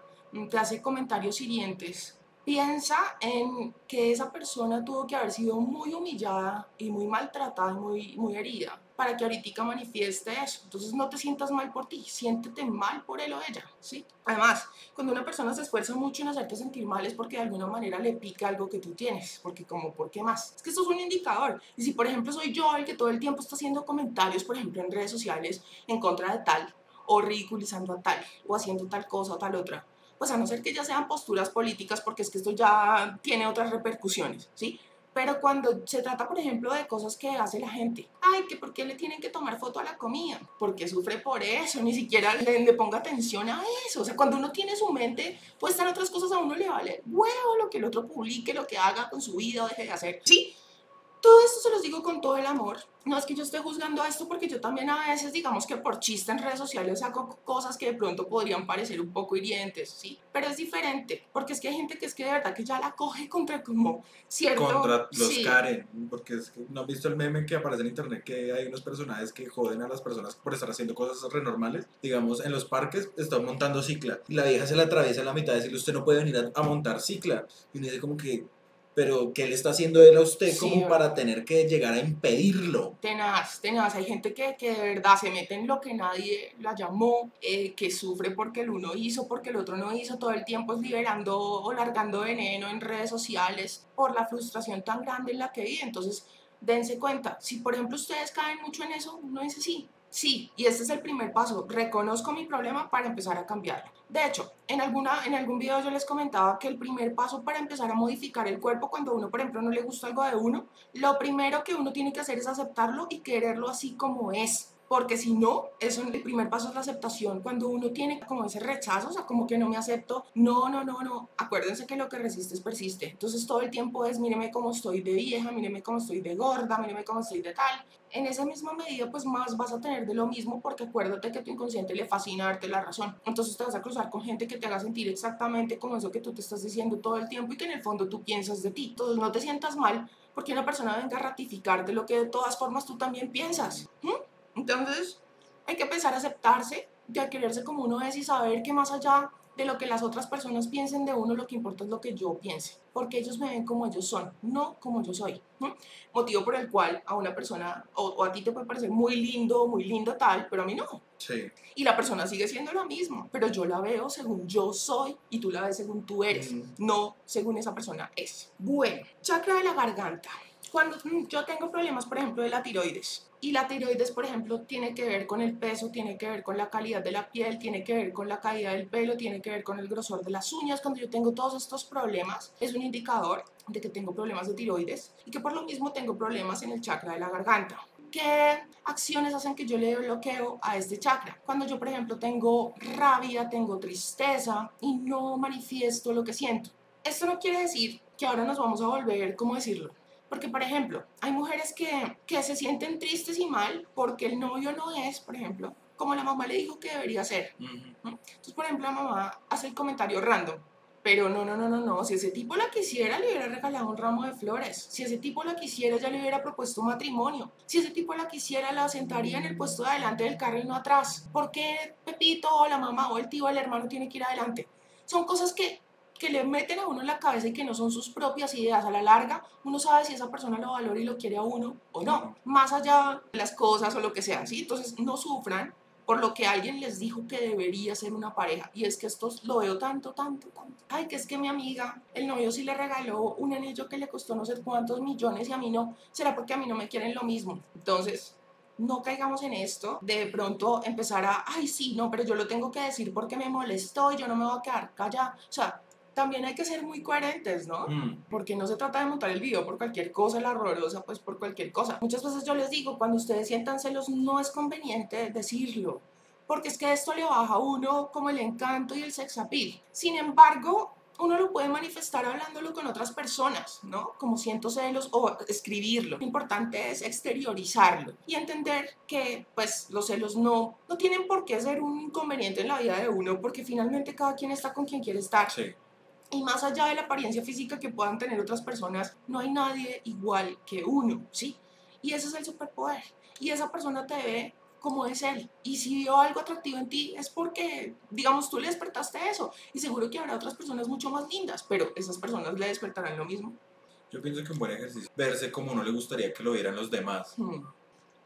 te hace comentarios hirientes, piensa en que esa persona tuvo que haber sido muy humillada y muy maltratada muy, muy herida para que ahorita manifieste eso. Entonces no te sientas mal por ti, siéntete mal por él o ella, ¿sí? Además, cuando una persona se esfuerza mucho en hacerte sentir mal es porque de alguna manera le pica algo que tú tienes, porque como, ¿por qué más? Es que esto es un indicador. Y si, por ejemplo, soy yo el que todo el tiempo está haciendo comentarios, por ejemplo, en redes sociales en contra de tal, o ridiculizando a tal, o haciendo tal cosa o tal otra, pues a no ser que ya sean posturas políticas, porque es que esto ya tiene otras repercusiones, ¿sí? Pero cuando se trata, por ejemplo, de cosas que hace la gente, ay, que por qué le tienen que tomar foto a la comida, porque sufre por eso, ni siquiera le, le ponga atención a eso. O sea, cuando uno tiene su mente puesta en otras cosas, a uno le vale huevo lo que el otro publique, lo que haga con su vida o deje de hacer. Sí, todo esto se los digo con todo el amor. No es que yo esté juzgando a esto porque yo también a veces, digamos que por chiste en redes sociales saco cosas que de pronto podrían parecer un poco hirientes, ¿sí? Pero es diferente, porque es que hay gente que es que de verdad que ya la coge contra como cierto... contra los sí, Karen, porque es que no has visto el meme que aparece en internet que hay unos personajes que joden a las personas por estar haciendo cosas renormales. Digamos, en los parques están montando cicla y la vieja se la atraviesa en la mitad y decirle usted no puede venir a, a montar cicla. Y uno dice como que, pero ¿qué le está haciendo él a usted Sí, como para tener que llegar a impedirlo? Tenaz, tenaz. Hay gente que, que de verdad se mete en lo que nadie la llamó, eh, que sufre porque el uno hizo, porque el otro no hizo, todo el tiempo es liberando o largando veneno en redes sociales por la frustración tan grande en la que vive. Entonces, dense cuenta, si por ejemplo ustedes caen mucho en eso, uno dice sí, Sí, y este es el primer paso. Reconozco mi problema para empezar a cambiarlo. De hecho, en, alguna, en algún video yo les comentaba que el primer paso para empezar a modificar el cuerpo cuando uno, por ejemplo, no le gusta algo de uno, lo primero que uno tiene que hacer es aceptarlo y quererlo así como es porque si no, eso el primer paso es la aceptación. Cuando uno tiene como ese rechazo, o sea, como que no me acepto, no, no, no, no, acuérdense que lo que resistes persiste. Entonces todo el tiempo es, míreme cómo estoy de vieja, míreme cómo estoy de gorda, míreme cómo estoy de tal. En esa misma medida, pues más vas a tener de lo mismo porque acuérdate que a tu inconsciente le fascina darte la razón. Entonces te vas a cruzar con gente que te haga sentir exactamente como eso que tú te estás diciendo todo el tiempo y que en el fondo tú piensas de ti. Entonces no te sientas mal porque una persona venga a ratificarte lo que de todas formas tú también piensas. Entonces, hay que empezar a aceptarse, de a quererse como uno es y saber que más allá de lo que las otras personas piensen de uno, lo que importa es lo que yo piense, porque ellos me ven como ellos son, no como yo soy. Motivo por el cual a una persona o, a ti te puede parecer muy lindo, muy lindo tal, pero a mí no. Sí. Y la persona sigue siendo lo mismo, pero yo la veo según yo soy y tú la ves según tú eres, mm. no según esa persona es. Bueno, chakra de la garganta. Cuando yo tengo problemas, por ejemplo, de la tiroides, y la tiroides, por ejemplo, tiene que ver con el peso, tiene que ver con la calidad de la piel, tiene que ver con la caída del pelo, tiene que ver con el grosor de las uñas. Cuando yo tengo todos estos problemas, es un indicador de que tengo problemas de tiroides y que por lo mismo tengo problemas en el chakra de la garganta. ¿Qué acciones hacen que yo le bloqueo a este chakra? Cuando yo, por ejemplo, tengo rabia, tengo tristeza y no manifiesto lo que siento. Esto no quiere decir que ahora nos vamos a volver, ¿cómo decirlo? Porque, por ejemplo, hay mujeres que, que se sienten tristes y mal porque el novio no es, por ejemplo, como la mamá le dijo que debería ser. Entonces, por ejemplo, la mamá hace el comentario random. Pero no, no, no, no, no. Si ese tipo la quisiera, le hubiera regalado un ramo de flores. Si ese tipo la quisiera, ya le hubiera propuesto un matrimonio. Si ese tipo la quisiera, la sentaría en el puesto de adelante del carro y no atrás. ¿Por qué Pepito o la mamá o el tío o el hermano tiene que ir adelante? Son cosas que que le meten a uno en la cabeza y que no son sus propias ideas. A la larga, uno sabe si esa persona lo valora y lo quiere a uno o no, más allá de las cosas o lo que sea, ¿sí? Entonces, no sufran por lo que alguien les dijo que debería ser una pareja. Y es que esto lo veo tanto, tanto, tanto. Ay, que es que mi amiga, el novio sí le regaló un anillo que le costó no sé cuántos millones y a mí no. ¿Será porque a mí no me quieren lo mismo? Entonces, no caigamos en esto de pronto empezar a, ay, sí, no, pero yo lo tengo que decir porque me molestó y yo no me voy a quedar callada. O sea, también hay que ser muy coherentes, ¿no? Mm. Porque no se trata de montar el video por cualquier cosa, la horrorosa, pues por cualquier cosa. Muchas veces yo les digo, cuando ustedes sientan celos, no es conveniente decirlo, porque es que esto le baja a uno como el encanto y el sex appeal. Sin embargo, uno lo puede manifestar hablándolo con otras personas, ¿no? Como siento celos o escribirlo. Lo importante es exteriorizarlo y entender que, pues, los celos no, no tienen por qué ser un inconveniente en la vida de uno, porque finalmente cada quien está con quien quiere estar. Sí. Y más allá de la apariencia física que puedan tener otras personas, no hay nadie igual que uno, ¿sí? Y ese es el superpoder. Y esa persona te ve como es él. Y si vio algo atractivo en ti, es porque, digamos, tú le despertaste eso. Y seguro que habrá otras personas mucho más lindas, pero esas personas le despertarán lo mismo. Yo pienso que un buen ejercicio verse como no le gustaría que lo vieran los demás. Hmm.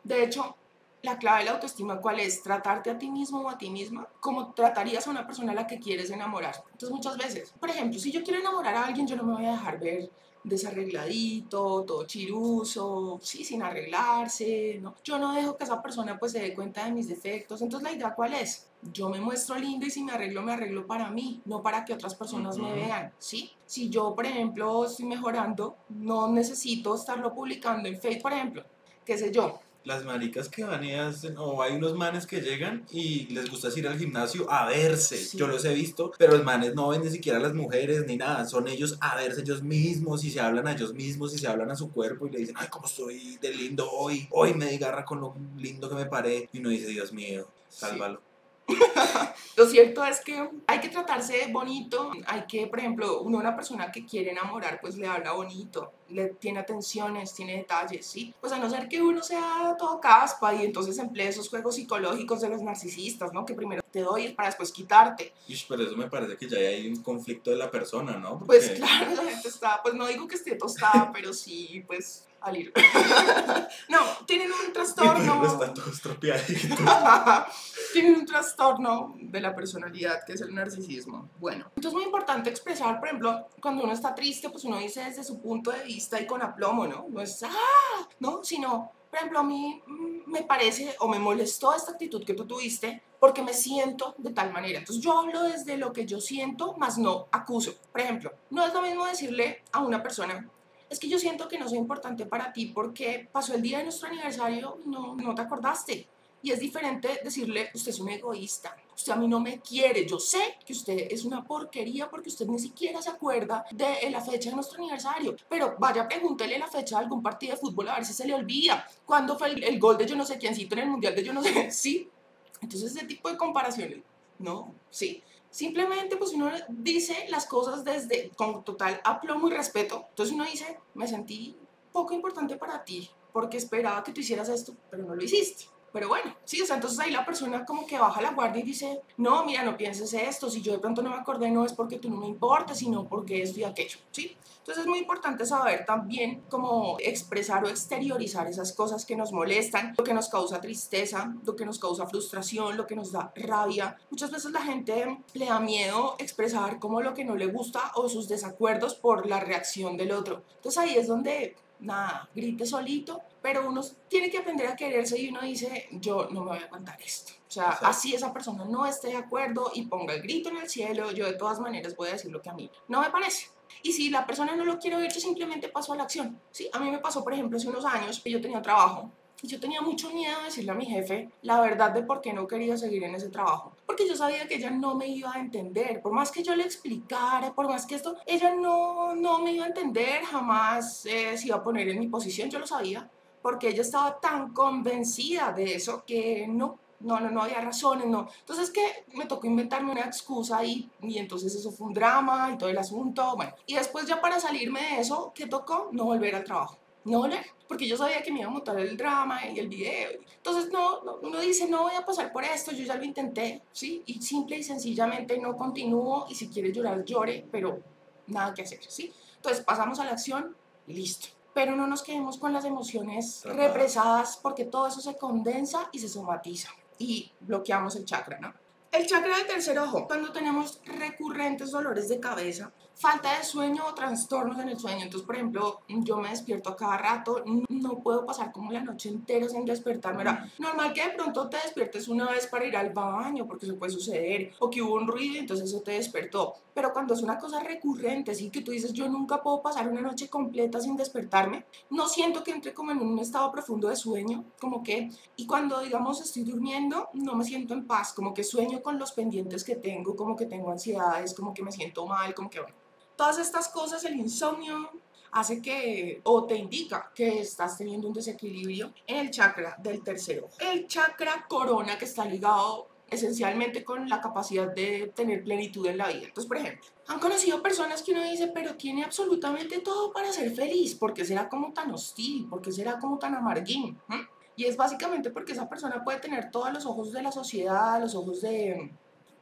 De hecho, la clave de la autoestima, ¿cuál es? Tratarte a ti mismo o a ti misma como tratarías a una persona a la que quieres enamorar. Entonces, muchas veces, por ejemplo, si yo quiero enamorar a alguien, yo no me voy a dejar ver desarregladito, todo chiruso, sí, sin arreglarse, ¿no? Yo no dejo que esa persona pues se dé cuenta de mis defectos. Entonces, la idea cuál es? Yo me muestro lindo y si me arreglo, me arreglo para mí, no para que otras personas me vean, ¿sí? Si yo, por ejemplo, estoy mejorando, no necesito estarlo publicando en Facebook, por ejemplo, qué sé yo, las maricas que van y hacen, o hay unos manes que llegan y les gusta ir al gimnasio a verse. Yo los he visto, pero los manes no ven ni siquiera a las mujeres ni nada. Son ellos a verse ellos mismos y se hablan a ellos mismos y se hablan a su cuerpo y le dicen, ay, cómo estoy de lindo hoy. Hoy me digarra con lo lindo que me paré. Y uno dice, Dios mío, sálvalo. Lo cierto es que hay que tratarse bonito, hay que, por ejemplo, uno una persona que quiere enamorar, pues le habla bonito, le tiene atenciones, tiene detalles, ¿sí? Pues a no ser que uno sea todo caspa y entonces emplee esos juegos psicológicos de los narcisistas, ¿no? Que primero te doy para después quitarte. Y pero eso me parece que ya hay un conflicto de la persona, ¿no? Pues claro, la gente está, pues no digo que esté tostada, pero sí, pues al ir. no, tienen un trastorno. Está todo estropeado. tienen un trastorno de la personalidad que es el narcisismo. Bueno, entonces es muy importante expresar, por ejemplo, cuando uno está triste, pues uno dice desde su punto de vista y con aplomo, ¿no? No es, ah, no, sino, por ejemplo, a mí mm, me parece o me molestó esta actitud que tú tuviste porque me siento de tal manera. Entonces yo hablo desde lo que yo siento, más no acuso. Por ejemplo, no es lo mismo decirle a una persona, es que yo siento que no soy importante para ti porque pasó el día de nuestro aniversario y no, no te acordaste. Y es diferente decirle, usted es un egoísta, usted a mí no me quiere, yo sé que usted es una porquería porque usted ni siquiera se acuerda de la fecha de nuestro aniversario, pero vaya, pregúntele la fecha de algún partido de fútbol a ver si se le olvida, cuándo fue el, el gol de yo no sé quiéncito en el mundial de yo no sé, sí. Entonces ese tipo de comparaciones, no, sí. Simplemente pues uno dice las cosas desde con total aplomo y respeto. Entonces uno dice, me sentí poco importante para ti porque esperaba que tú hicieras esto, pero no lo hiciste. Pero bueno, sí, o sea, entonces ahí la persona como que baja la guardia y dice, no, mira, no pienses esto, si yo de pronto no me acordé, no es porque tú no me importas, sino porque esto y aquello, ¿sí? Entonces es muy importante saber también cómo expresar o exteriorizar esas cosas que nos molestan, lo que nos causa tristeza, lo que nos causa frustración, lo que nos da rabia. Muchas veces la gente le da miedo expresar como lo que no le gusta o sus desacuerdos por la reacción del otro. Entonces ahí es donde nada, grite solito, pero uno tiene que aprender a quererse y uno dice, yo no me voy a aguantar esto. O sea, así esa persona no esté de acuerdo y ponga el grito en el cielo, yo de todas maneras voy a decir lo que a mí no me parece. Y si la persona no lo quiere oír, yo simplemente paso a la acción. ¿sí? A mí me pasó, por ejemplo, hace unos años que yo tenía trabajo y yo tenía mucho miedo de decirle a mi jefe la verdad de por qué no quería seguir en ese trabajo. Porque yo sabía que ella no me iba a entender. Por más que yo le explicara, por más que esto, ella no, no me iba a entender, jamás eh, se iba a poner en mi posición, yo lo sabía. Porque ella estaba tan convencida de eso que no, no, no, no había razones, no. Entonces que me tocó inventarme una excusa y, y entonces eso fue un drama y todo el asunto. Bueno, y después ya para salirme de eso, ¿qué tocó? No volver al trabajo no leer, porque yo sabía que me iba a montar el drama y el video. Entonces, no, uno dice, no voy a pasar por esto, yo ya lo intenté, ¿sí? Y simple y sencillamente no continúo y si quiere llorar, llore, pero nada que hacer, ¿sí? Entonces, pasamos a la acción y listo. Pero no nos quedemos con las emociones represadas porque todo eso se condensa y se somatiza y bloqueamos el chakra, ¿no? El chakra del tercer ojo, cuando tenemos recurrentes dolores de cabeza, falta de sueño o trastornos en el sueño. Entonces, por ejemplo, yo me despierto a cada rato, no puedo pasar como la noche entera sin despertarme. Era normal que de pronto te despiertes una vez para ir al baño, porque eso puede suceder, o que hubo un ruido y entonces eso te despertó. Pero cuando es una cosa recurrente, sí, que tú dices, yo nunca puedo pasar una noche completa sin despertarme, no siento que entre como en un estado profundo de sueño, como que, y cuando, digamos, estoy durmiendo, no me siento en paz, como que sueño con los pendientes que tengo, como que tengo ansiedades, como que me siento mal, como que, bueno, Todas estas cosas, el insomnio hace que o te indica que estás teniendo un desequilibrio en el chakra del tercero. El chakra corona que está ligado esencialmente con la capacidad de tener plenitud en la vida. Entonces, por ejemplo, han conocido personas que uno dice, pero tiene absolutamente todo para ser feliz. ¿Por qué será como tan hostil? ¿Por qué será como tan amarguín? ¿Mm? Y es básicamente porque esa persona puede tener todos los ojos de la sociedad, los ojos de,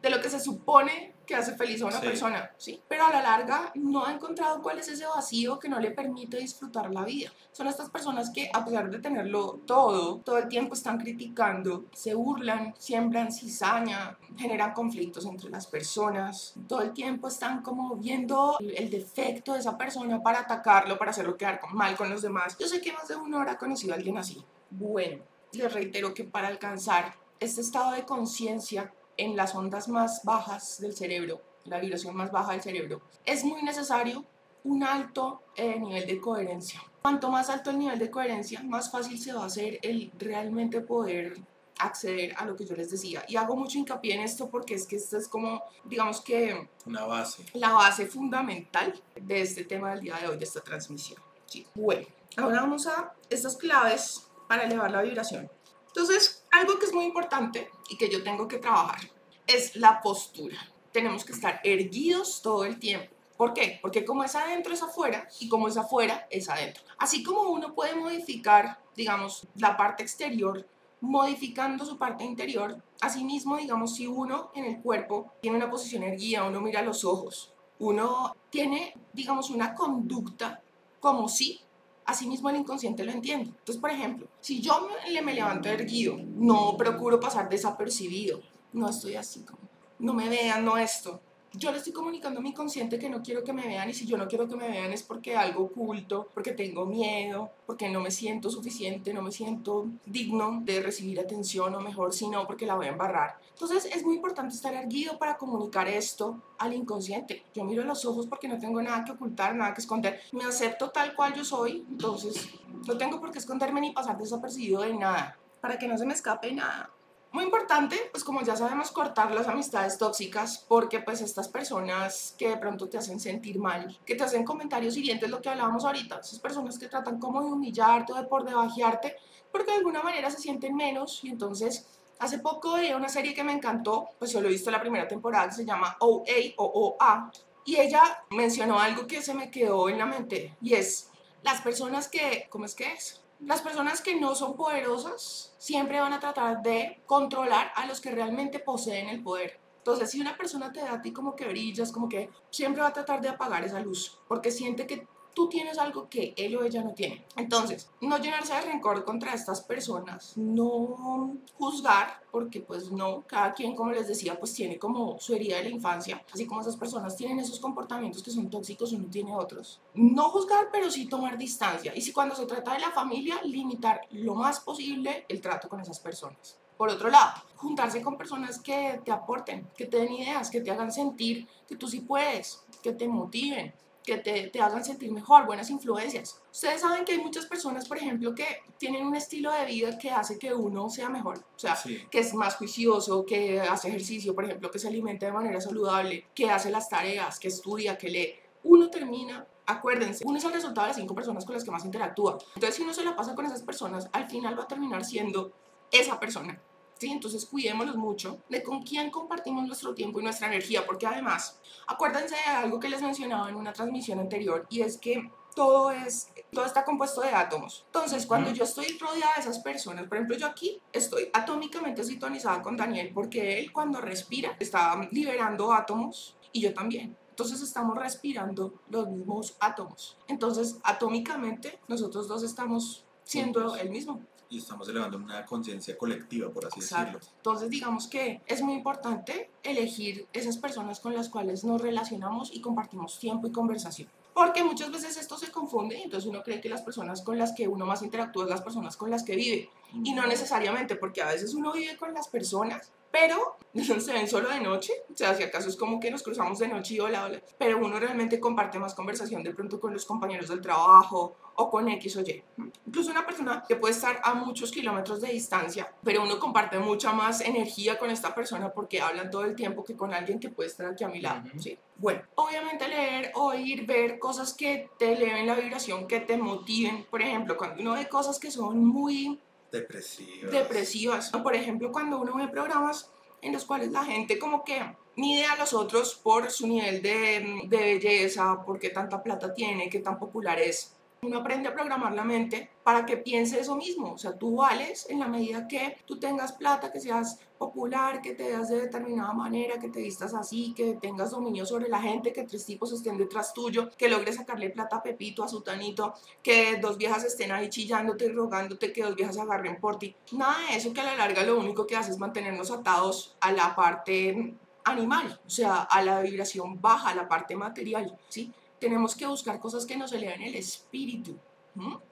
de lo que se supone que hace feliz a una persona, ¿sí? Pero a la larga no ha encontrado cuál es ese vacío que no le permite disfrutar la vida. Son estas personas que a pesar de tenerlo todo, todo el tiempo están criticando, se burlan, siembran cizaña, generan conflictos entre las personas, todo el tiempo están como viendo el defecto de esa persona para atacarlo, para hacerlo quedar mal con los demás. Yo sé que más de uno habrá conocido a alguien así. Bueno, les reitero que para alcanzar este estado de conciencia en las ondas más bajas del cerebro, la vibración más baja del cerebro, es muy necesario un alto eh, nivel de coherencia. Cuanto más alto el nivel de coherencia, más fácil se va a hacer el realmente poder acceder a lo que yo les decía. Y hago mucho hincapié en esto porque es que esto es como, digamos que... Una base. La base fundamental de este tema del día de hoy, de esta transmisión. Sí. Bueno, ahora vamos a estas claves para elevar la vibración. Entonces, algo que es muy importante y que yo tengo que trabajar es la postura. Tenemos que estar erguidos todo el tiempo. ¿Por qué? Porque como es adentro es afuera y como es afuera es adentro. Así como uno puede modificar, digamos, la parte exterior modificando su parte interior, asimismo, digamos, si uno en el cuerpo tiene una posición erguida, uno mira los ojos, uno tiene, digamos, una conducta como si asimismo el inconsciente lo entiende. Entonces, por ejemplo, si yo me, me levanto erguido, no procuro pasar desapercibido, no estoy así como, no me vean, no esto, yo le estoy comunicando a mi consciente que no quiero que me vean y si yo no quiero que me vean es porque algo oculto, porque tengo miedo, porque no me siento suficiente, no me siento digno de recibir atención o mejor si no porque la voy a embarrar. Entonces es muy importante estar erguido para comunicar esto al inconsciente. Yo miro los ojos porque no tengo nada que ocultar, nada que esconder. Me acepto tal cual yo soy, entonces no tengo por qué esconderme ni pasar desapercibido de nada para que no se me escape nada. Muy importante, pues como ya sabemos, cortar las amistades tóxicas porque pues estas personas que de pronto te hacen sentir mal, que te hacen comentarios hirientes, lo que hablábamos ahorita, esas personas que tratan como de humillarte o de por debajearte porque de alguna manera se sienten menos y entonces hace poco veía una serie que me encantó, pues yo lo he visto la primera temporada, se llama OA o OA y ella mencionó algo que se me quedó en la mente y es las personas que, ¿cómo es que es? Las personas que no son poderosas siempre van a tratar de controlar a los que realmente poseen el poder. Entonces, si una persona te da a ti como que brillas, como que siempre va a tratar de apagar esa luz, porque siente que tú tienes algo que él o ella no tiene. Entonces, no llenarse de rencor contra estas personas, no juzgar, porque pues no, cada quien, como les decía, pues tiene como su herida de la infancia, así como esas personas tienen esos comportamientos que son tóxicos, uno tiene otros. No juzgar, pero sí tomar distancia. Y si cuando se trata de la familia, limitar lo más posible el trato con esas personas. Por otro lado, juntarse con personas que te aporten, que te den ideas, que te hagan sentir que tú sí puedes, que te motiven, que te, te, hagan sentir mejor, buenas influencias. Ustedes saben que hay muchas personas, por ejemplo, que tienen un estilo de vida que hace que uno sea mejor, o sea, que es más juicioso, que hace ejercicio, por ejemplo, que se alimenta de manera saludable, que hace las tareas, que estudia, que lee. Uno termina, acuérdense, uno es el resultado de las cinco personas con las que más interactúa. Entonces, si uno se la pasa con esas personas, al final va a terminar siendo esa persona. ¿Sí? Entonces cuidémonos mucho de con quién compartimos nuestro tiempo y nuestra energía, porque además, acuérdense de algo que les mencionaba en una transmisión anterior, y es que todo, es, todo está compuesto de átomos. Entonces, cuando yo estoy rodeada de esas personas, por ejemplo, yo aquí estoy atómicamente sintonizada con Daniel, porque él cuando respira está liberando átomos y yo también. Entonces estamos respirando los mismos átomos. Entonces, atómicamente, nosotros dos estamos siendo el mismo y estamos elevando una conciencia colectiva, por así decirlo. Entonces, digamos que es muy importante elegir esas personas con las cuales nos relacionamos y compartimos tiempo y conversación. Porque muchas veces esto se confunde y entonces uno cree que las personas con las que uno más interactúa es las personas con las que vive. Y no necesariamente, porque a veces uno vive con las personas, pero se ven solo de noche, o sea, si acaso es como que nos cruzamos de noche y hola, hola, pero uno realmente comparte más conversación de pronto con los compañeros del trabajo o con X o Y. Incluso una persona que puede estar a muchos kilómetros de distancia, pero uno comparte mucha más energía con esta persona porque hablan todo el tiempo que con alguien que puede estar aquí a mi lado, ¿sí? Bueno, obviamente leer, oír, ver cosas que te eleven la vibración, que te motiven, por ejemplo, cuando uno ve cosas que son muy depresivas. Depresivas. Por ejemplo, cuando uno ve programas en los cuales la gente como que mide a los otros por su nivel de, belleza, por qué tanta plata tiene, qué tan popular es. Uno aprende a programar la mente para que piense eso mismo. O sea, tú vales en la medida que tú tengas plata, que seas popular, que te veas de determinada manera, que te vistas así, que tengas dominio sobre la gente, que tres tipos estén detrás tuyo, que logres sacarle plata a Pepito, a Sutanito, que dos viejas estén ahí chillándote y rogándote que dos viejas agarren por ti. Nada de eso que a la larga lo único que hace es mantenernos atados a la parte animal, o sea, a la vibración baja, a la parte material, ¿sí? Tenemos que buscar cosas que nos eleven el espíritu.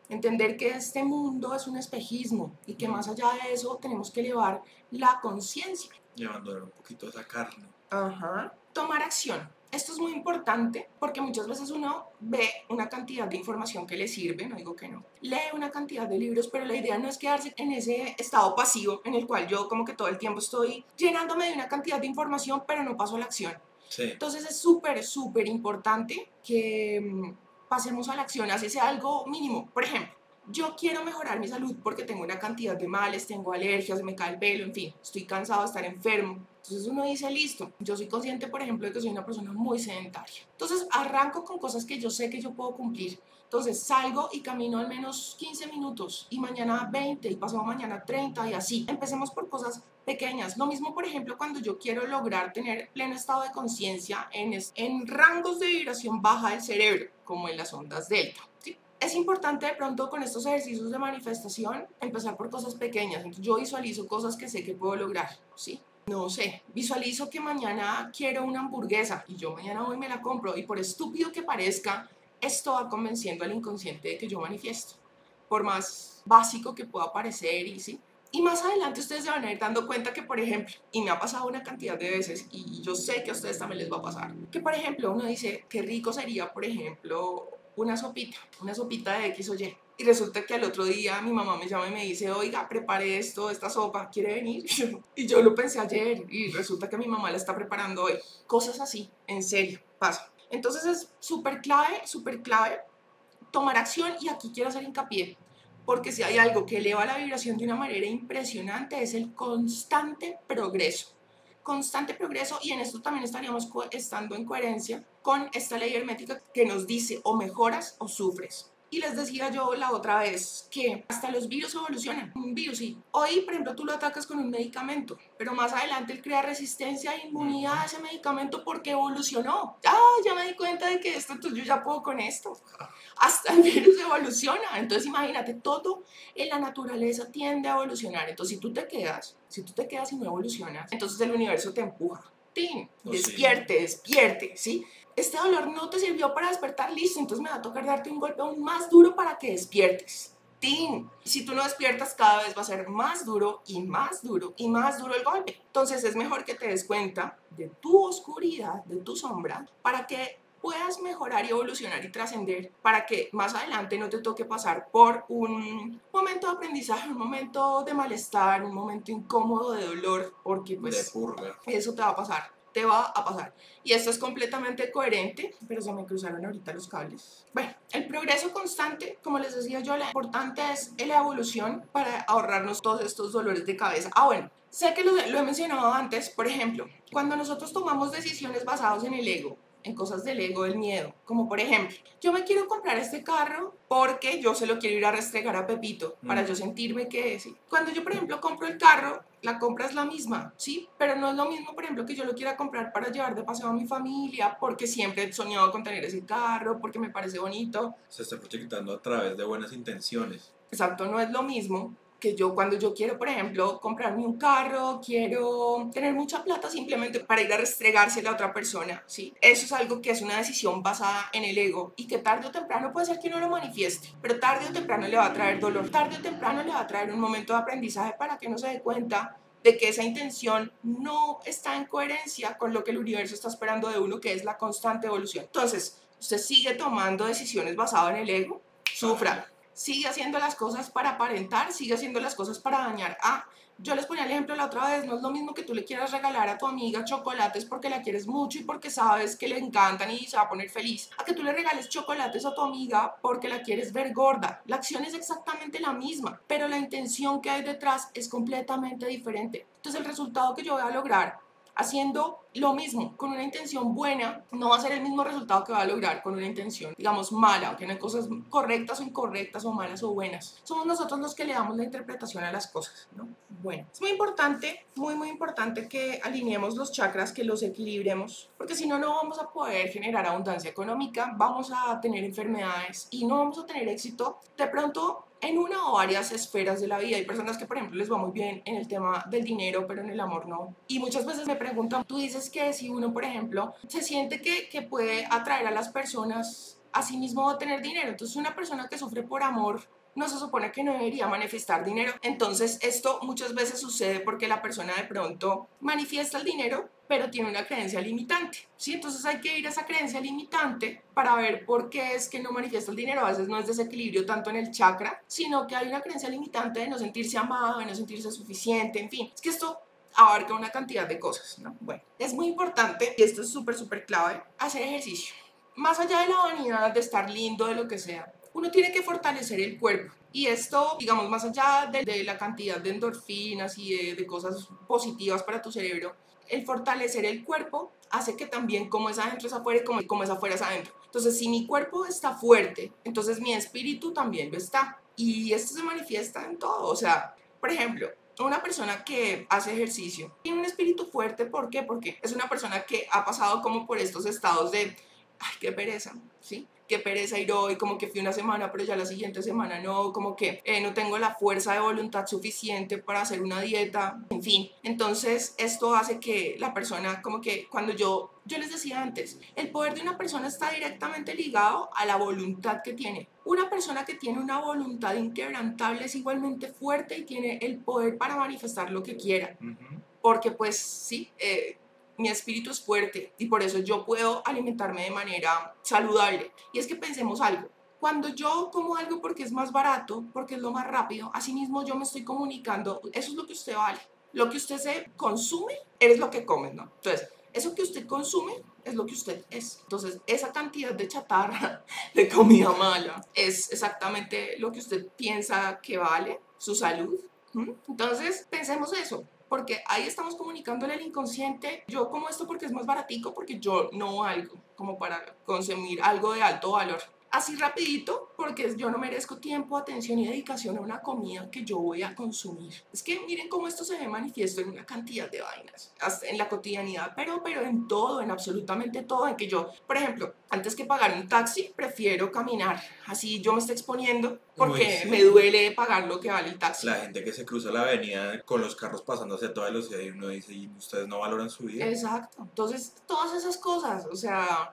Entender que este mundo es un espejismo y que más allá de eso tenemos que elevar la conciencia. Llevando un poquito esa carne. Ajá. Tomar acción. Esto es muy importante porque muchas veces uno ve una cantidad de información que le sirve, no digo que no, lee una cantidad de libros, pero la idea no es quedarse en ese estado pasivo en el cual yo como que todo el tiempo estoy llenándome de una cantidad de información, pero no paso a la acción. Entonces es súper, súper importante que mm, pasemos a la acción, así sea algo mínimo. Por ejemplo, yo quiero mejorar mi salud porque tengo una cantidad de males, tengo alergias, me cae el pelo, en fin, estoy cansado de estar enfermo. Entonces uno dice, listo, yo soy consciente, por ejemplo, de que soy una persona muy sedentaria. Entonces arranco con cosas que yo sé que yo puedo cumplir. Entonces salgo y camino al menos 15 minutos y mañana 20 y pasado mañana 30 y así. Empecemos por cosas pequeñas. Lo mismo, por ejemplo, cuando yo quiero lograr tener pleno estado de conciencia en, en rangos de vibración baja del cerebro, como en las ondas delta. es importante de pronto con estos ejercicios de manifestación empezar por cosas pequeñas. Entonces, yo visualizo cosas que sé que puedo lograr, ¿sí? No sé, visualizo que mañana quiero una hamburguesa y yo mañana hoy me la compro y por estúpido que parezca, esto va convenciendo al inconsciente de que yo manifiesto. Por más básico que pueda parecer y sí. Y más adelante ustedes se van a ir dando cuenta que, por ejemplo, y me ha pasado una cantidad de veces, y yo sé que a ustedes también les va a pasar, que, por ejemplo, uno dice, qué rico sería, por ejemplo, una sopita, una sopita de X o Y. Y resulta que al otro día mi mamá me llama y me dice, oiga, prepare esto, esta sopa, ¿quiere venir? y yo lo pensé ayer y resulta que mi mamá la está preparando hoy. Cosas así, en serio, pasa. Entonces es súper clave, súper clave tomar acción y aquí quiero hacer hincapié, porque si hay algo que eleva la vibración de una manera impresionante es el constante progreso constante progreso y en esto también estaríamos estando en coherencia con esta ley hermética que nos dice o mejoras o sufres. Y les decía yo la otra vez que hasta los virus evolucionan. Un virus, sí. Hoy, por ejemplo, tú lo atacas con un medicamento, pero más adelante él crea resistencia e inmunidad a ese medicamento porque evolucionó. Ah, ya me di cuenta de que esto, entonces yo ya puedo con esto. Hasta el virus evoluciona. Entonces, imagínate, todo en la naturaleza tiende a evolucionar. Entonces, si tú te quedas, si tú te quedas y no evolucionas, entonces el universo te empuja. ¡Tin! Oh, despierte, despierte, ¿sí? Este dolor no te sirvió para despertar, listo, entonces me va a tocar darte un golpe aún más duro para que despiertes. ¡Tin! Si tú no despiertas, cada vez va a ser más duro y más duro y más duro el golpe. Entonces es mejor que te des cuenta de tu oscuridad, de tu sombra, para que puedas mejorar y evolucionar y trascender para que más adelante no te toque pasar por un momento de aprendizaje, un momento de malestar, un momento incómodo de dolor, porque pues eso te va a pasar te va a pasar. Y esto es completamente coherente, pero se me cruzaron ahorita los cables. Bueno, el progreso constante, como les decía yo, lo importante es la evolución para ahorrarnos todos estos dolores de cabeza. Ah, bueno, sé que lo, lo he mencionado antes, por ejemplo, cuando nosotros tomamos decisiones basadas en el ego, en cosas del ego, del miedo. Como por ejemplo, yo me quiero comprar este carro porque yo se lo quiero ir a restregar a Pepito para yo sentirme que sí. Cuando yo, por ejemplo, compro el carro, la compra es la misma, ¿sí? Pero no es lo mismo, por ejemplo, que yo lo quiera comprar para llevar de paseo a mi familia, porque siempre he soñado con tener ese carro, porque me parece bonito. Se está proyectando a través de buenas intenciones. Exacto, no es lo mismo que yo cuando yo quiero, por ejemplo, comprarme un carro, quiero tener mucha plata simplemente para ir a restregársela a otra persona, ¿sí? Eso es algo que es una decisión basada en el ego y que tarde o temprano puede ser que uno lo manifieste, pero tarde o temprano le va a traer dolor, tarde o temprano le va a traer un momento de aprendizaje para que no se dé cuenta de que esa intención no está en coherencia con lo que el universo está esperando de uno, que es la constante evolución. Entonces, usted sigue tomando decisiones basadas en el ego, sufra, sigue haciendo las cosas para aparentar, sigue haciendo las cosas para dañar. Ah, yo les ponía el ejemplo la otra vez, no es lo mismo que tú le quieras regalar a tu amiga chocolates porque la quieres mucho y porque sabes que le encantan y se va a poner feliz, a que tú le regales chocolates a tu amiga porque la quieres ver gorda. La acción es exactamente la misma, pero la intención que hay detrás es completamente diferente. Entonces el resultado que yo voy a lograr haciendo lo mismo con una intención buena, no va a ser el mismo resultado que va a lograr con una intención, digamos, mala, aunque no hay cosas correctas o incorrectas o malas o buenas. Somos nosotros los que le damos la interpretación a las cosas, ¿no? Bueno, es muy importante, muy, muy importante que alineemos los chakras, que los equilibremos, porque si no, no vamos a poder generar abundancia económica, vamos a tener enfermedades y no vamos a tener éxito. De pronto, en una o varias esferas de la vida. Hay personas que, por ejemplo, les va muy bien en el tema del dinero, pero en el amor no. Y muchas veces me preguntan, tú dices que si uno, por ejemplo, se siente que, que puede atraer a las personas a sí mismo a tener dinero. Entonces, una persona que sufre por amor no se supone que no debería manifestar dinero. Entonces, esto muchas veces sucede porque la persona de pronto manifiesta el dinero, pero tiene una creencia limitante, ¿sí? Entonces hay que ir a esa creencia limitante para ver por qué es que no manifiesta el dinero. A veces no es desequilibrio tanto en el chakra, sino que hay una creencia limitante de no sentirse amado, de no sentirse suficiente, en fin. Es que esto abarca una cantidad de cosas, ¿no? Bueno, es muy importante, y esto es súper, súper clave, hacer ejercicio. Más allá de la vanidad, de estar lindo, de lo que sea, uno tiene que fortalecer el cuerpo. Y esto, digamos, más allá de, la cantidad de endorfinas y de, cosas positivas para tu cerebro, el fortalecer el cuerpo hace que también como es adentro es afuera y como, como es afuera es adentro. Entonces, si mi cuerpo está fuerte, entonces mi espíritu también lo está. Y esto se manifiesta en todo. O sea, por ejemplo, una persona que hace ejercicio tiene un espíritu fuerte. ¿Por qué? Porque es una persona que ha pasado como por estos estados de ay, qué pereza, ¿sí? Qué pereza ir hoy, como que fui una semana, pero ya la siguiente semana no, como que eh, no tengo la fuerza de voluntad suficiente para hacer una dieta, en fin. Entonces, esto hace que la persona, como que cuando yo, yo les decía antes, el poder de una persona está directamente ligado a la voluntad que tiene. Una persona que tiene una voluntad inquebrantable es igualmente fuerte y tiene el poder para manifestar lo que quiera. Porque pues sí, eh, mi espíritu es fuerte y por eso yo puedo alimentarme de manera saludable. Y es que pensemos algo. Cuando yo como algo porque es más barato, porque es lo más rápido, asimismo yo me estoy comunicando, eso es lo que usted vale. Lo que usted se consume es lo que come, ¿no? Entonces, eso que usted consume es lo que usted es. Entonces, esa cantidad de chatarra, de comida mala, es exactamente lo que usted piensa que vale, su salud. Entonces, pensemos eso porque ahí estamos comunicándole al inconsciente, yo como esto porque es más baratico, porque yo no algo como para consumir algo de alto valor así rapidito, porque yo no merezco tiempo, atención y dedicación a una comida que yo voy a consumir. Es que miren cómo esto se ve manifiesto en una cantidad de vainas, hasta en la cotidianidad, pero, pero en todo, en absolutamente todo, en que yo, por ejemplo, antes que pagar un taxi, prefiero caminar, así yo me estoy exponiendo porque me duele pagar lo que vale el taxi. La gente que se cruza la avenida con los carros pasando hacia toda velocidad y uno dice, ¿y ustedes no valoran su vida? Exacto, entonces todas esas cosas, o sea...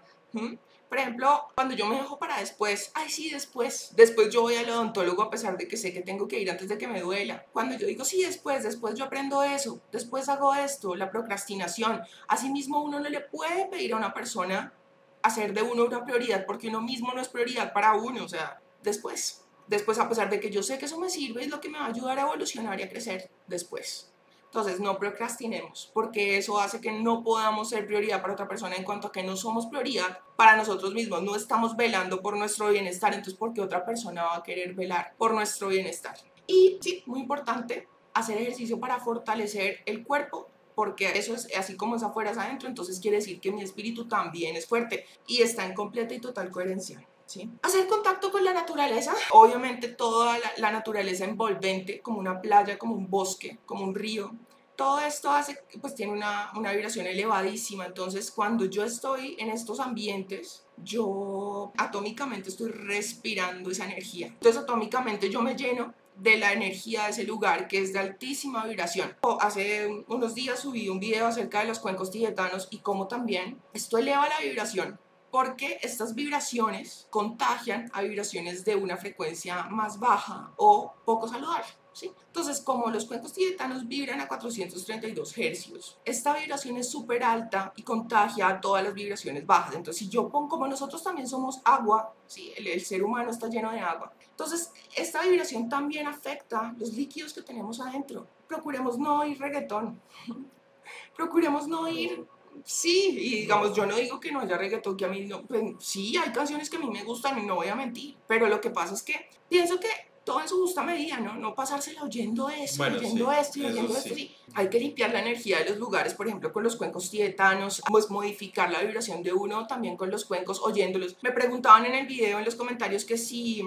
Por ejemplo, cuando yo me dejo para después, ay sí, después, después yo voy al odontólogo a pesar de que sé que tengo que ir antes de que me duela. Cuando yo digo sí, después, después yo aprendo eso, después hago esto, la procrastinación. Asimismo, uno no le puede pedir a una persona hacer de uno una prioridad porque uno mismo no es prioridad para uno, o sea, después. Después, a pesar de que yo sé que eso me sirve, es lo que me va a ayudar a evolucionar y a crecer después. Entonces, no procrastinemos, porque eso hace que no podamos ser prioridad para otra persona en cuanto a que no somos prioridad para nosotros mismos, no estamos velando por nuestro bienestar, entonces, ¿por qué otra persona va a querer velar por nuestro bienestar? Y sí, muy importante, hacer ejercicio para fortalecer el cuerpo, porque eso es así como es afuera es adentro, entonces quiere decir que mi espíritu también es fuerte y está en completa y total coherencia. ¿Sí? Hacer contacto con la naturaleza, obviamente toda la, la, naturaleza envolvente, como una playa, como un bosque, como un río, todo esto hace, pues tiene una, una, vibración elevadísima, entonces cuando yo estoy en estos ambientes, yo atómicamente estoy respirando esa energía. Entonces atómicamente yo me lleno de la energía de ese lugar que es de altísima vibración. Hace unos días subí un video acerca de los cuencos tibetanos y cómo también esto eleva la vibración porque estas vibraciones contagian a vibraciones de una frecuencia más baja o poco saludable. Entonces, como los cuencos tibetanos vibran a 432 hercios, esta vibración es súper alta y contagia a todas las vibraciones bajas. Entonces, si yo pongo, como nosotros también somos agua, ¿sí? el, ser humano está lleno de agua, entonces esta vibración también afecta los líquidos que tenemos adentro. Procuremos no oír reggaetón, procuremos no oír sí, y digamos, yo no digo que no haya reggaetón, que a mí no, pues, sí, hay canciones que a mí me gustan y no voy a mentir, pero lo que pasa es que pienso que todo en su justa medida, ¿no? No pasársela oyendo eso, oyendo esto y oyendo esto. Sí. Hay que limpiar la energía de los lugares, por ejemplo, con los cuencos tibetanos, pues modificar la vibración de uno también con los cuencos, oyéndolos. Me preguntaban en el video, en los comentarios, que si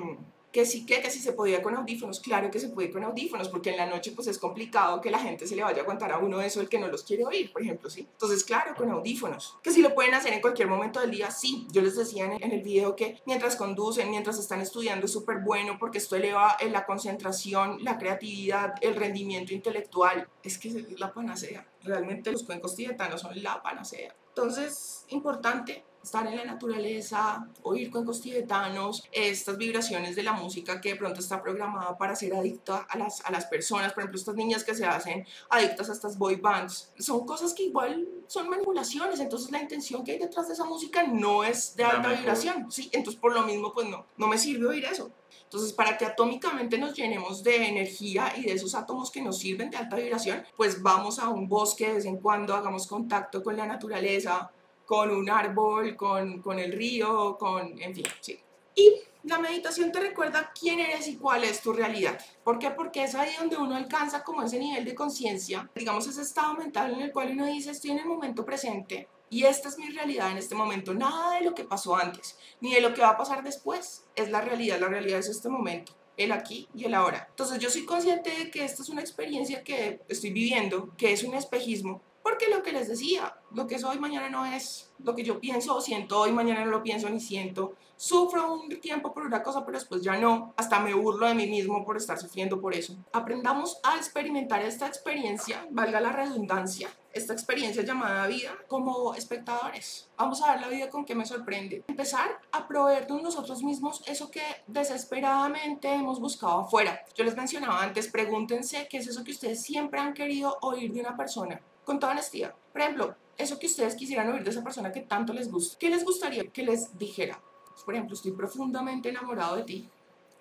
que sí que, que sí se podía con audífonos, claro que se puede con audífonos, porque en la noche pues es complicado que la gente se le vaya a aguantar a uno eso el que no los quiere oír, por ejemplo, ¿sí? Entonces, claro, con audífonos. Que si lo pueden hacer en cualquier momento del día, sí. Yo les decía en, en el video que mientras conducen, mientras están estudiando es súper bueno porque esto eleva eh, la concentración, la creatividad, el rendimiento intelectual. Es que es la panacea. Realmente los cuencos tibetanos son la panacea. Entonces, importante estar en la naturaleza, oír cuencos tibetanos, estas vibraciones de la música que de pronto está programada para ser adicta a las, a las personas, por ejemplo, estas niñas que se hacen adictas a estas boy bands, son cosas que igual son manipulaciones, entonces la intención que hay detrás de esa música no es de alta vibración, ¿sí? Entonces por lo mismo, pues no, no me sirve oír eso. Entonces, para que atómicamente nos llenemos de energía y de esos átomos que nos sirven de alta vibración, pues vamos a un bosque de vez en cuando, hagamos contacto con la naturaleza, con un árbol, con, con el río, con, en fin, sí. Y la meditación te recuerda quién eres y cuál es tu realidad. ¿Por qué? Porque es ahí donde uno alcanza como ese nivel de conciencia, digamos ese estado mental en el cual uno dice estoy en el momento presente y esta es mi realidad en este momento. Nada de lo que pasó antes, ni de lo que va a pasar después. Es la realidad, la realidad es este momento el aquí y el ahora. Entonces yo soy consciente de que esta es una experiencia que estoy viviendo, que es un espejismo, Porque lo que les decía, lo que soy mañana no es, lo que yo pienso o siento hoy, mañana no lo pienso ni siento. Sufro un tiempo por una cosa, pero después ya no. Hasta me burlo de mí mismo por estar sufriendo por eso. Aprendamos a experimentar esta experiencia, valga la redundancia, esta experiencia llamada vida como espectadores. Vamos a ver la vida con qué me sorprende. Empezar a proveernos nosotros mismos eso que desesperadamente hemos buscado afuera. Yo les mencionaba antes, pregúntense qué es eso que ustedes siempre han querido oír de una persona. Con toda honestidad. Por ejemplo, eso que ustedes quisieran oír de esa persona que tanto les gusta. ¿Qué les gustaría que les dijera? Por ejemplo, estoy profundamente enamorado de ti.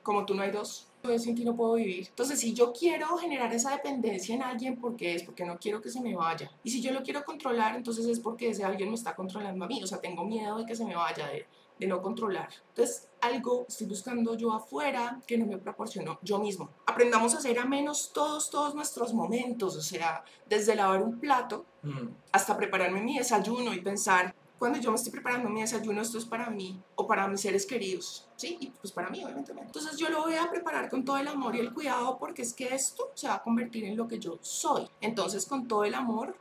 Como tú no hay dos yo sin ti no puedo vivir. Entonces, si yo quiero generar esa dependencia en alguien, ¿por qué es? Porque no quiero que se me vaya. Y si yo lo quiero controlar, entonces es porque ese alguien me está controlando a mí. O sea, tengo miedo de que se me vaya, de, de no controlar. Entonces, algo estoy buscando yo afuera que no me proporcionó yo mismo. Aprendamos a hacer a menos todos, todos nuestros momentos. O sea, desde lavar un plato mm. hasta prepararme mi desayuno y pensar, cuando yo me estoy preparando mi desayuno, esto es para mí o para mis seres queridos, ¿sí? Y pues para mí, obviamente. Entonces yo lo voy a preparar con todo el amor y el cuidado porque es que esto se va a convertir en lo que yo soy. Entonces con todo el amor,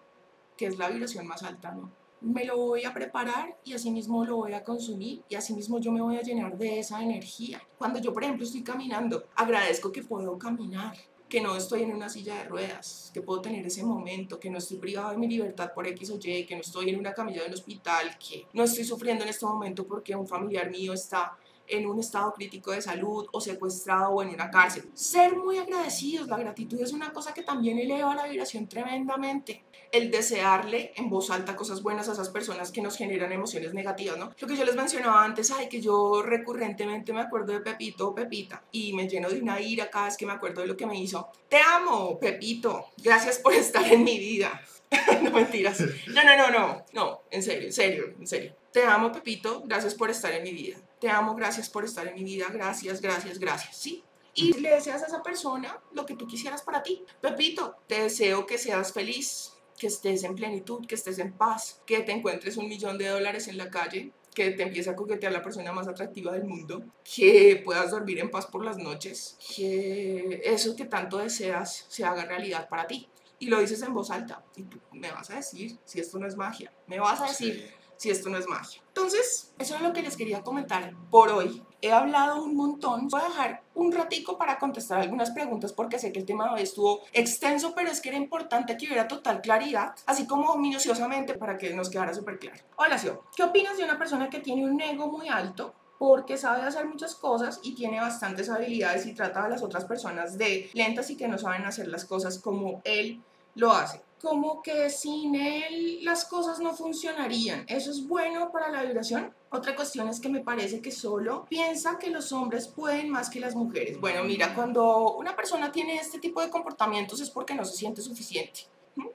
que es la vibración más alta, ¿no? Me lo voy a preparar y así mismo lo voy a consumir y así mismo yo me voy a llenar de esa energía. Cuando yo, por ejemplo, estoy caminando, agradezco que puedo caminar que no estoy en una silla de ruedas, que puedo tener ese momento, que no estoy privado de mi libertad por X o Y, que no estoy en una camilla de un hospital, que no estoy sufriendo en este momento porque un familiar mío está en un estado crítico de salud o secuestrado o en una cárcel. Ser muy agradecidos, la gratitud es una cosa que también eleva la vibración tremendamente. El desearle en voz alta cosas buenas a esas personas que nos generan emociones negativas, ¿no? Lo que yo les mencionaba antes, ay, que yo recurrentemente me acuerdo de Pepito o Pepita y me lleno de una ira cada vez que me acuerdo de lo que me hizo. Te amo, Pepito. Gracias por estar en mi vida. no mentiras. No, no, no, no. No, en serio, en serio, en serio. Te amo, Pepito. Gracias por estar en mi vida te amo, gracias por estar en mi vida, gracias, gracias, gracias, ¿sí? Y le deseas a esa persona lo que tú quisieras para ti. Pepito, te deseo que seas feliz, que estés en plenitud, que estés en paz, que te encuentres un millón de dólares en la calle, que te empiece a coquetear la persona más atractiva del mundo, que puedas dormir en paz por las noches, que eso que tanto deseas se haga realidad para ti. Y lo dices en voz alta. Y tú me vas a decir si esto no es magia. Me vas a decir si esto no es magia. Entonces, eso es lo que les quería comentar por hoy. He hablado un montón. Voy a dejar un ratico para contestar algunas preguntas porque sé que el tema hoy estuvo extenso, pero es que era importante que hubiera total claridad, así como minuciosamente para que nos quedara súper claro. Hola, Sio. ¿Qué opinas de una persona que tiene un ego muy alto? porque sabe hacer muchas cosas y tiene bastantes habilidades y trata a las otras personas de lentas y que no saben hacer las cosas como él lo hace como que sin él las cosas no funcionarían. ¿Eso es bueno para la vibración? Otra cuestión es que me parece que solo piensa que los hombres pueden más que las mujeres. Bueno, mira, cuando una persona tiene este tipo de comportamientos es porque no se siente suficiente.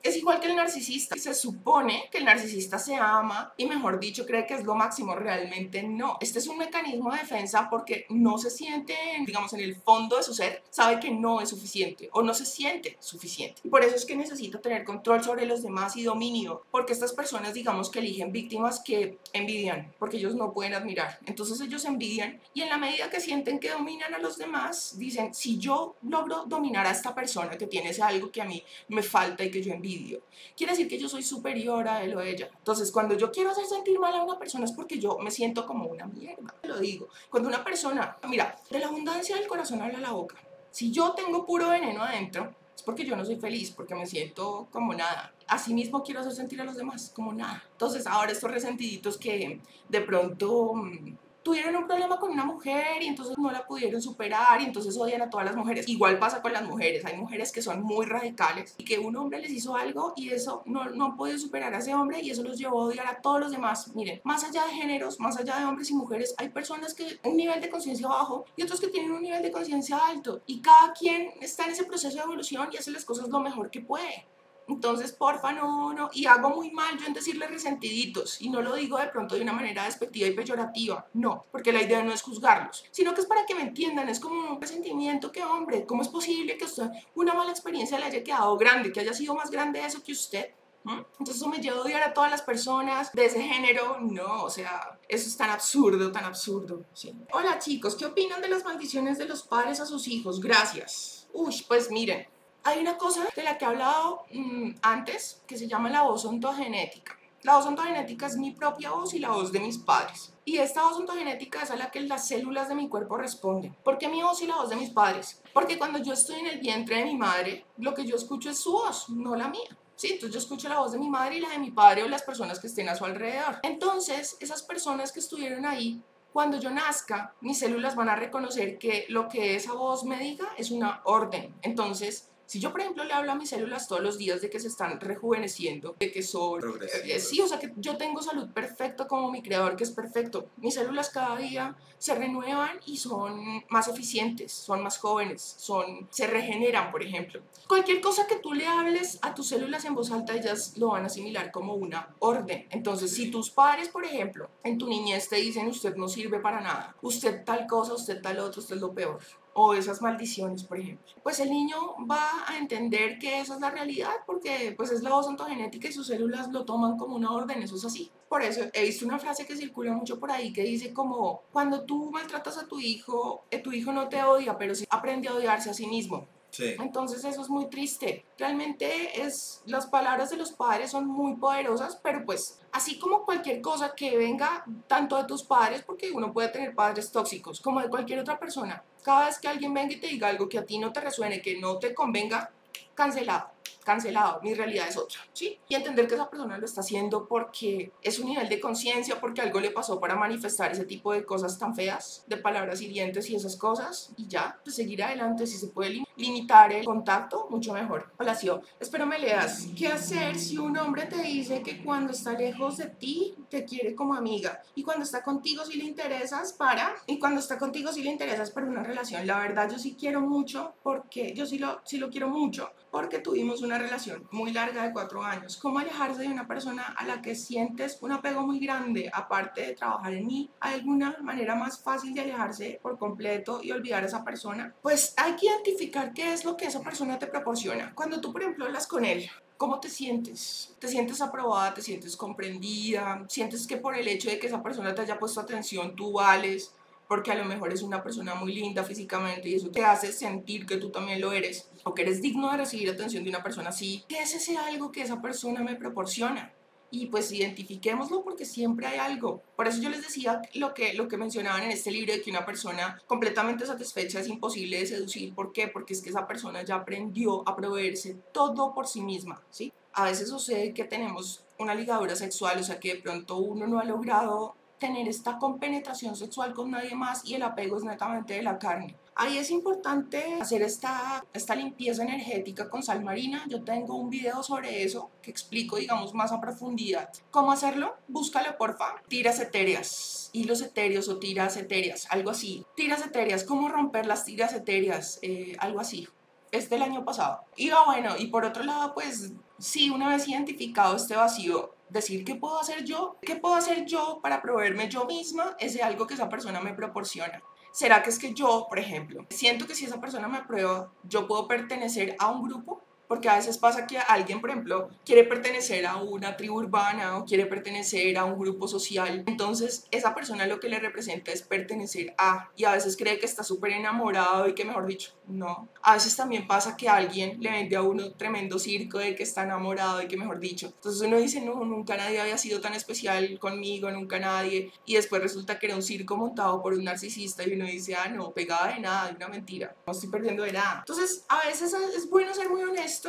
Es igual que el narcisista. Se supone que el narcisista se ama y, mejor dicho, cree que es lo máximo. Realmente no. Este es un mecanismo de defensa porque no se siente, digamos, en el fondo de su ser, sabe que no es suficiente o no se siente suficiente. Y por eso es que necesita tener control sobre los demás y dominio, porque estas personas, digamos, que eligen víctimas que envidian, porque ellos no pueden admirar. Entonces ellos envidian y en la medida que sienten que dominan a los demás, dicen, si yo logro dominar a esta persona que tiene ese algo que a mí me falta y que yo envidio. Quiere decir que yo soy superior a él o ella. Entonces, cuando yo quiero hacer sentir mal a una persona es porque yo me siento como una mierda. Lo digo. Cuando una persona, mira, de la abundancia del corazón habla la boca. Si yo tengo puro veneno adentro, es porque yo no soy feliz, porque me siento como nada. Asimismo quiero hacer sentir a los demás como nada. Entonces, ahora estos resentiditos que de pronto mm, tuvieron un problema con una mujer y entonces no la pudieron superar y entonces odian a todas las mujeres. Igual pasa con las mujeres, hay mujeres que son muy radicales y que un hombre les hizo algo y eso no, no han podido superar a ese hombre y eso los llevó a odiar a todos los demás. Miren, más allá de géneros, más allá de hombres y mujeres, hay personas que un nivel de conciencia bajo y otros que tienen un nivel de conciencia alto y cada quien está en ese proceso de evolución y hace las cosas lo mejor que puede. Entonces, porfa, no, no. Y hago muy mal yo en decirle resentiditos. Y no lo digo de pronto de una manera despectiva y peyorativa. No, porque la idea no es juzgarlos, sino que es para que me entiendan. Es como un resentimiento que, hombre, ¿cómo es posible que usted una mala experiencia le haya quedado grande, que haya sido más grande eso que usted? ¿Mm? Entonces eso me lleva a odiar a todas las personas de ese género. No, o sea, eso es tan absurdo, tan absurdo. Sí. Hola chicos, ¿qué opinan de las maldiciones de los padres a sus hijos? Gracias. Uy, pues miren, Hay una cosa de la que he hablado mm, antes que se llama la voz ontogenética. La voz ontogenética es mi propia voz y la voz de mis padres. Y esta voz ontogenética es a la que las células de mi cuerpo responden. ¿Por qué mi voz y la voz de mis padres? Porque cuando yo estoy en el vientre de mi madre, lo que yo escucho es su voz, no la mía. Sí, entonces yo escucho la voz de mi madre y la de mi padre o las personas que estén a su alrededor. Entonces, esas personas que estuvieron ahí, cuando yo nazca, mis células van a reconocer que lo que esa voz me diga es una orden. Entonces, si yo, por ejemplo, le hablo a mis células todos los días de que se están rejuveneciendo, de que son... Eh, sí, o sea, que yo tengo salud perfecta como mi creador, que es perfecto. Mis células cada día se renuevan y son más eficientes, son más jóvenes, son, se regeneran, por ejemplo. Cualquier cosa que tú le hables a tus células en voz alta, ellas lo van a asimilar como una orden. Entonces, si tus padres, por ejemplo, en tu niñez te dicen, usted no sirve para nada, usted tal cosa, usted tal otro, usted es lo peor o esas maldiciones, por ejemplo. Pues el niño va a entender que esa es la realidad porque pues es la voz ontogenética y sus células lo toman como una orden, eso es así. Por eso he visto una frase que circula mucho por ahí que dice como cuando tú maltratas a tu hijo, eh, tu hijo no te odia, pero sí aprende a odiarse a sí mismo. Entonces eso es muy triste. Realmente es las palabras de los padres son muy poderosas, pero pues así como cualquier cosa que venga tanto de tus padres, porque uno puede tener padres tóxicos, como de cualquier otra persona. Cada vez que alguien venga y te diga algo que a ti no te resuene, que no te convenga, cancelado cancelado, mi realidad es otra, ¿sí? Y entender que esa persona lo está haciendo porque es un nivel de conciencia, porque algo le pasó para manifestar ese tipo de cosas tan feas, de palabras hirientes y esas cosas, y ya, pues seguir adelante, si se puede limitar el contacto, mucho mejor. Hola, Sio, espero me leas. ¿Qué hacer si un hombre te dice que cuando está lejos de ti, te quiere como amiga, y cuando está contigo si le interesas para, y cuando está contigo si le interesas para una relación? La verdad, yo sí quiero mucho, porque yo sí lo, sí lo quiero mucho, porque tuvimos una relación muy larga de cuatro años. ¿Cómo alejarse de una persona a la que sientes un apego muy grande, aparte de trabajar en mí? ¿Hay alguna manera más fácil de alejarse por completo y olvidar a esa persona? Pues hay que identificar qué es lo que esa persona te proporciona. Cuando tú, por ejemplo, hablas con él, ¿Cómo te sientes? ¿Te sientes aprobada? ¿Te sientes comprendida? ¿Sientes que por el hecho de que esa persona te haya puesto atención, tú vales? porque a lo mejor es una persona muy linda físicamente y eso te hace sentir que tú también lo eres o que eres digno de recibir atención de una persona así. ¿Qué es ese algo que esa persona me proporciona? Y pues identifiquémoslo porque siempre hay algo. Por eso yo les decía lo que, lo que mencionaban en este libro de que una persona completamente satisfecha es imposible de seducir. ¿Por qué? Porque es que esa persona ya aprendió a proveerse todo por sí misma, ¿sí? A veces sucede que tenemos una ligadura sexual, o sea que de pronto uno no ha logrado tener esta compenetración sexual con nadie más y el apego es netamente de la carne. Ahí es importante hacer esta, esta limpieza energética con sal marina. Yo tengo un video sobre eso que explico, digamos, más a profundidad. ¿Cómo hacerlo? Búscalo, porfa. Tiras etéreas, hilos etéreos o tiras etéreas, algo así. Tiras etéreas, ¿cómo romper las tiras etéreas? Eh, algo así. Es del año pasado. Y bueno, y por otro lado, pues sí, una vez identificado este vacío, decir qué puedo hacer yo, qué puedo hacer yo para proveerme yo misma es de algo que esa persona me proporciona. ¿Será que es que yo, por ejemplo, siento que si esa persona me aprueba, yo puedo pertenecer a un grupo? Porque a veces pasa que alguien, por ejemplo, quiere pertenecer a una tribu urbana o quiere pertenecer a un grupo social, entonces esa persona lo que le representa es pertenecer a, y a veces cree que está súper enamorado y que mejor dicho, no. A veces también pasa que alguien le vende a uno tremendo circo de que está enamorado y que mejor dicho. Entonces uno dice, no, nunca nadie había sido tan especial conmigo, nunca nadie, y después resulta que era un circo montado por un narcisista y uno dice, ah, no, pegada de nada, una mentira, no estoy perdiendo de nada. Entonces a veces es bueno ser muy honesto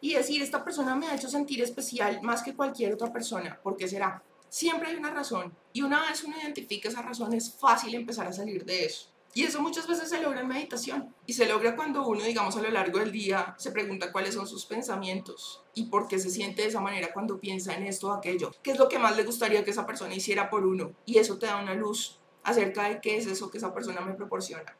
y decir, esta persona me ha hecho sentir especial más que cualquier otra persona. ¿Por qué será? Siempre hay una razón. Y una vez uno identifica esa razón, es fácil empezar a salir de eso. Y eso muchas veces se logra en meditación. Y se logra cuando uno, digamos, a lo largo del día se pregunta cuáles son sus pensamientos y por qué se siente de esa manera cuando piensa en esto o aquello. ¿Qué es lo que más le gustaría que esa persona hiciera por uno? Y eso te da una luz acerca de qué es eso que esa persona me proporciona.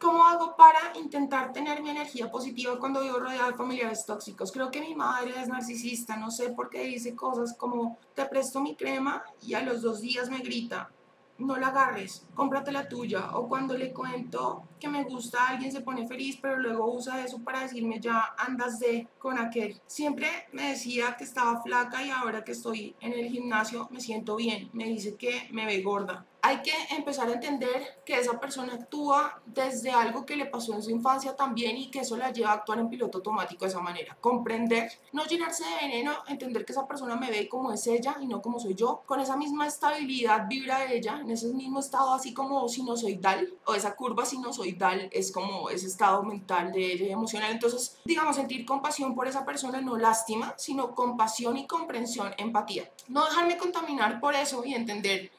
¿Cómo hago para intentar tener mi energía positiva cuando vivo rodeado de familiares tóxicos? Creo que mi madre es narcisista, no sé por qué dice cosas como te presto mi crema y a los dos días me grita, no la agarres, cómprate la tuya. O cuando le cuento que me gusta, alguien se pone feliz, pero luego usa eso para decirme ya andas de con aquel. Siempre me decía que estaba flaca y ahora que estoy en el gimnasio me siento bien. Me dice que me ve gorda hay que empezar a entender que esa persona actúa desde algo que le pasó en su infancia también y que eso la lleva a actuar en piloto automático de esa manera. Comprender, no llenarse de veneno, entender que esa persona me ve como es ella y no como soy yo. Con esa misma estabilidad vibra ella, en ese mismo estado así como sinusoidal o esa curva sinusoidal es como ese estado mental de ella y emocional. Entonces, digamos, sentir compasión por esa persona, no lástima, sino compasión y comprensión, empatía. No dejarme contaminar por eso y entender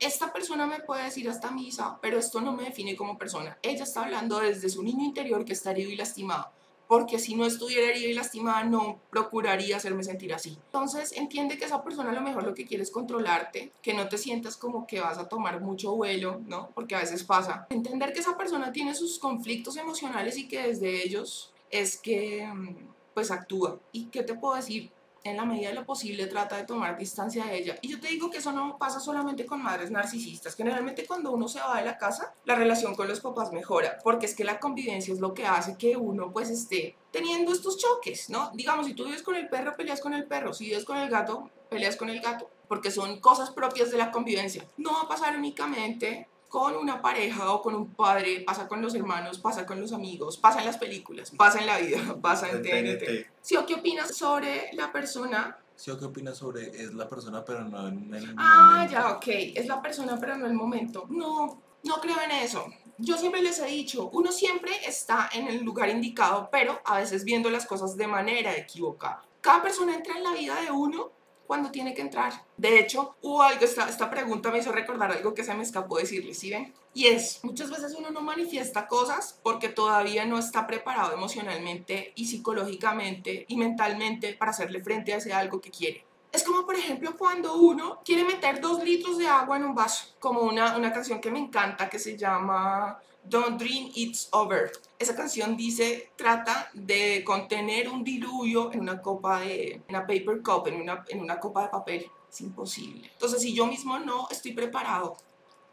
esta persona me puede decir hasta misa, pero esto no me define como persona. Ella está hablando desde su niño interior que está herido y lastimado, porque si no estuviera herido y lastimada no procuraría hacerme sentir así. Entonces entiende que esa persona a lo mejor lo que quiere es controlarte, que no te sientas como que vas a tomar mucho vuelo, ¿no? Porque a veces pasa. Entender que esa persona tiene sus conflictos emocionales y que desde ellos es que mm, pues actúa. ¿Y qué te puedo decir? En la medida de lo posible trata de tomar distancia de ella. Y yo te digo que eso no pasa solamente con madres narcisistas. Generalmente cuando uno se va de la casa, la relación con los papás mejora, porque es que la convivencia es lo que hace que uno pues esté teniendo estos choques, ¿no? Digamos, si tú vives con el perro, peleas con el perro. Si vives con el gato, peleas con el gato, porque son cosas propias de la convivencia. No va a pasar únicamente con una pareja o con un padre, pasa con los hermanos, pasa con los amigos, pasa en las películas, pasa en la vida, pasa en TNT. ¿Sí o qué opinas sobre la persona? ¿Sí o qué opinas sobre es la persona pero no en el ah, ya, ok, es la persona pero no el momento. No, no creo en eso. Yo siempre les he dicho, uno siempre está en el lugar indicado, pero a veces viendo las cosas de manera equivocada. Cada persona entra en la vida de uno cuando tiene que entrar. De hecho, hubo algo, esta, esta pregunta me hizo recordar algo que se me escapó decirle, ¿sí ven? Y es, muchas veces uno no manifiesta cosas porque todavía no está preparado emocionalmente y psicológicamente y mentalmente para hacerle frente a ese algo que quiere. Es como, por ejemplo, cuando uno quiere meter dos litros de agua en un vaso, como una, una canción que me encanta que se llama Don't Dream It's Over. Esa canción dice, trata de contener un diluvio en una copa de, en una paper cup, en una, en una copa de papel. Es imposible. Entonces, si yo mismo no estoy preparado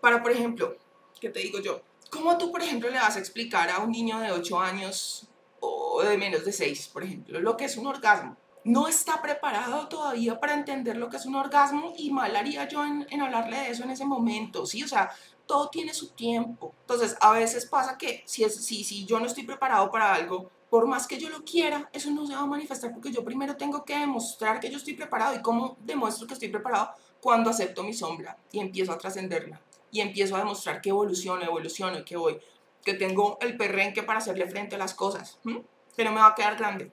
para, por ejemplo, ¿qué te digo yo? ¿Cómo tú, por ejemplo, le vas a explicar a un niño de 8 años o de menos de 6, por ejemplo, lo que es un orgasmo? No está preparado todavía para entender lo que es un orgasmo y mal haría yo en, en hablarle de eso en ese momento, ¿sí? O sea, todo tiene su tiempo. Entonces, a veces pasa que si, es, si, si yo no estoy preparado para algo, por más que yo lo quiera, eso no se va a manifestar porque yo primero tengo que demostrar que yo estoy preparado. ¿Y cómo demuestro que estoy preparado? Cuando acepto mi sombra y empiezo a trascenderla. Y empiezo a demostrar que evoluciono, evoluciono, que voy, que tengo el perrenque para hacerle frente a las cosas, que no me va a quedar grande.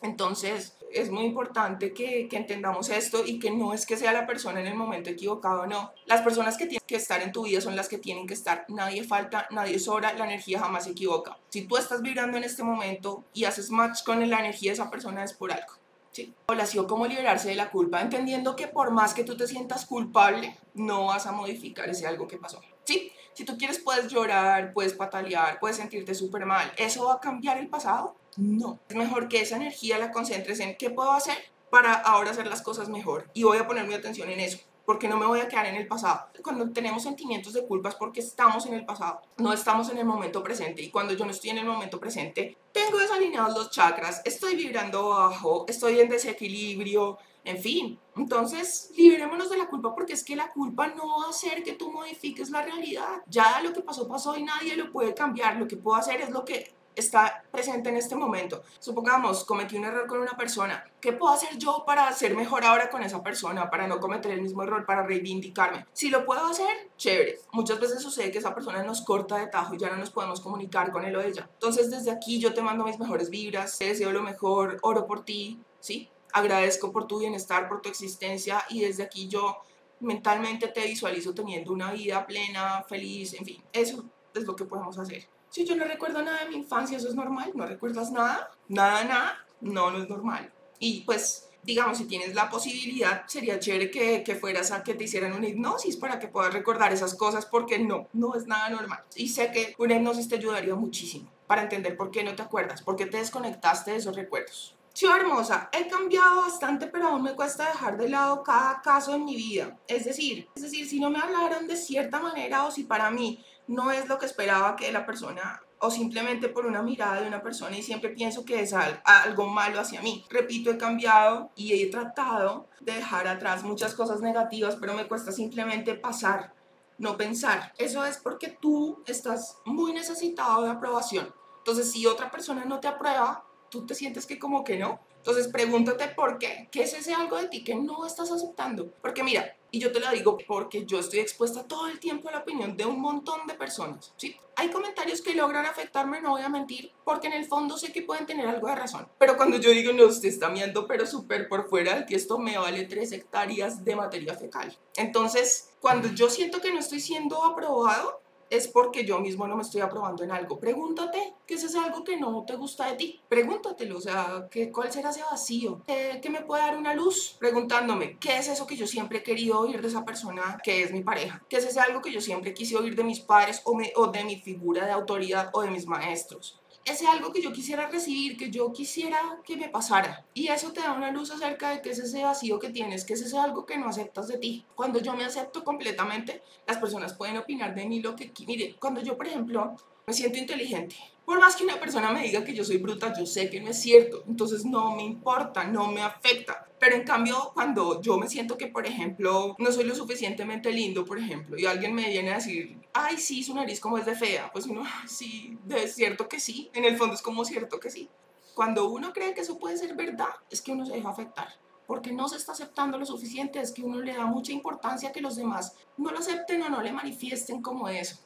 Entonces, es muy importante que, entendamos esto y que no es que sea la persona en el momento equivocado, no. Las personas que tienen que estar en tu vida son las que tienen que estar. Nadie falta, nadie sobra, la energía jamás se equivoca. Si tú estás vibrando en este momento y haces match con la energía de esa persona es por algo. ¿sí? sido cómo liberarse de la culpa, entendiendo que por más que tú te sientas culpable, no vas a modificar ese algo que pasó. ¿sí? Si tú quieres, puedes llorar, puedes patalear, puedes sentirte súper mal. ¿Eso va a cambiar el pasado? No. Es mejor que esa energía la concentres en qué puedo hacer para ahora hacer las cosas mejor. Y voy a poner mi atención en eso porque no me voy a quedar en el pasado. Cuando tenemos sentimientos de culpa es porque estamos en el pasado, no estamos en el momento presente. Y cuando yo no estoy en el momento presente, tengo desalineados los chakras, estoy vibrando bajo, estoy en desequilibrio, en fin. Entonces, liberémonos de la culpa porque es que la culpa no va a hacer que tú modifiques la realidad. Ya lo que pasó, pasó y nadie lo puede cambiar. Lo que puedo hacer es lo que está presente en este momento. Supongamos, cometí un error con una persona. ¿Qué puedo hacer yo para ser mejor ahora con esa persona? Para no cometer el mismo error, para reivindicarme. Si lo puedo hacer, chévere. Muchas veces sucede que esa persona nos corta de tajo y ya no nos podemos comunicar con él o ella. Entonces, desde aquí yo te mando mis mejores vibras, te deseo lo mejor, oro por ti, ¿sí? Agradezco por tu bienestar, por tu existencia y desde aquí yo mentalmente te visualizo teniendo una vida plena, feliz, en fin, eso es lo que podemos hacer. Si yo no recuerdo nada de mi infancia, eso es normal. ¿No recuerdas nada? Nada, nada. No, no es normal. Y pues, digamos, si tienes la posibilidad, sería chévere que, que fueras a que te hicieran una hipnosis para que puedas recordar esas cosas, porque no, no es nada normal. Y sé que una hipnosis te ayudaría muchísimo para entender por qué no te acuerdas, por qué te desconectaste de esos recuerdos. Chiva hermosa, he cambiado bastante, pero aún me cuesta dejar de lado cada caso en mi vida. Es decir, es decir, si no me hablaron de cierta manera o si para mí no es lo que esperaba que la persona o simplemente por una mirada de una persona y siempre pienso que es algo malo hacia mí. Repito, he cambiado y he tratado de dejar atrás muchas cosas negativas, pero me cuesta simplemente pasar no pensar. Eso es porque tú estás muy necesitado de aprobación. Entonces, si otra persona no te aprueba, tú te sientes que como que no. Entonces, pregúntate por qué. ¿Qué es ese algo de ti que no estás aceptando? Porque mira, y yo te lo digo porque yo estoy expuesta todo el tiempo a la opinión de un montón de personas. ¿sí? Hay comentarios que logran afectarme, no voy a mentir, porque en el fondo sé que pueden tener algo de razón. Pero cuando yo digo, no, usted está miendo, pero súper por fuera del que esto me vale tres hectáreas de materia fecal. Entonces, cuando yo siento que no estoy siendo aprobado, es porque yo mismo no me estoy aprobando en algo. Pregúntate qué es algo que no te gusta de ti. Pregúntatelo, o sea, ¿qué, ¿cuál será ese vacío? ¿Qué, ¿Qué, me puede dar una luz? Preguntándome, ¿qué es eso que yo siempre he querido oír de esa persona que es mi pareja? ¿Qué es ese algo que yo siempre quise oír de mis padres o de mi figura de autoridad o de mis maestros? Ese algo que yo quisiera recibir, que yo quisiera que me pasara. Y eso te da una luz acerca de que es ese vacío que tienes, que es algo que no aceptas de ti. Cuando yo me acepto completamente, las personas pueden opinar de mí lo que... Mire, cuando yo, por ejemplo, me siento inteligente, por más que una persona me diga que yo soy bruta, yo sé que no es cierto, entonces no me importa, no me afecta. Pero en cambio, cuando yo me siento que, por ejemplo, no soy lo suficientemente lindo, por ejemplo, y alguien me viene a decir, ay, sí, su nariz como es de fea, pues uno, sí, es cierto que sí, en el fondo es como cierto que sí. Cuando uno cree que eso puede ser verdad, es que uno se deja afectar porque no se está aceptando lo suficiente, es que uno le da mucha importancia que los demás no lo acepten o no le manifiesten como eso.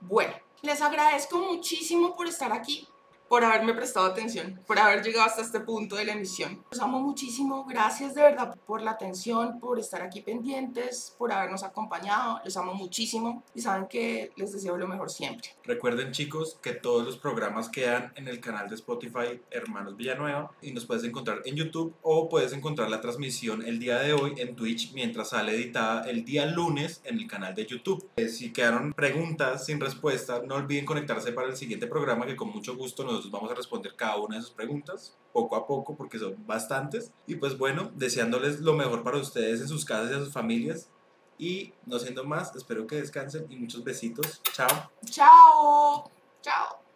Bueno, les agradezco muchísimo por estar aquí por haberme prestado atención, por haber llegado hasta este punto de la emisión. Los amo muchísimo, gracias de verdad por la atención, por estar aquí pendientes, por habernos acompañado, los amo muchísimo y saben que les deseo lo mejor siempre. Recuerden chicos que todos los programas quedan en el canal de Spotify Hermanos Villanueva y nos puedes encontrar en YouTube o puedes encontrar la transmisión el día de hoy en Twitch mientras sale editada el día lunes en el canal de YouTube. Eh, si quedaron preguntas sin respuesta, no olviden conectarse para el siguiente programa que con mucho gusto nos vamos a responder cada una de sus preguntas poco a poco porque son bastantes. Y pues bueno, deseándoles lo mejor para ustedes en sus casas y a sus familias. Y no siendo más, espero que descansen y muchos besitos. Chao. Chao. Chao.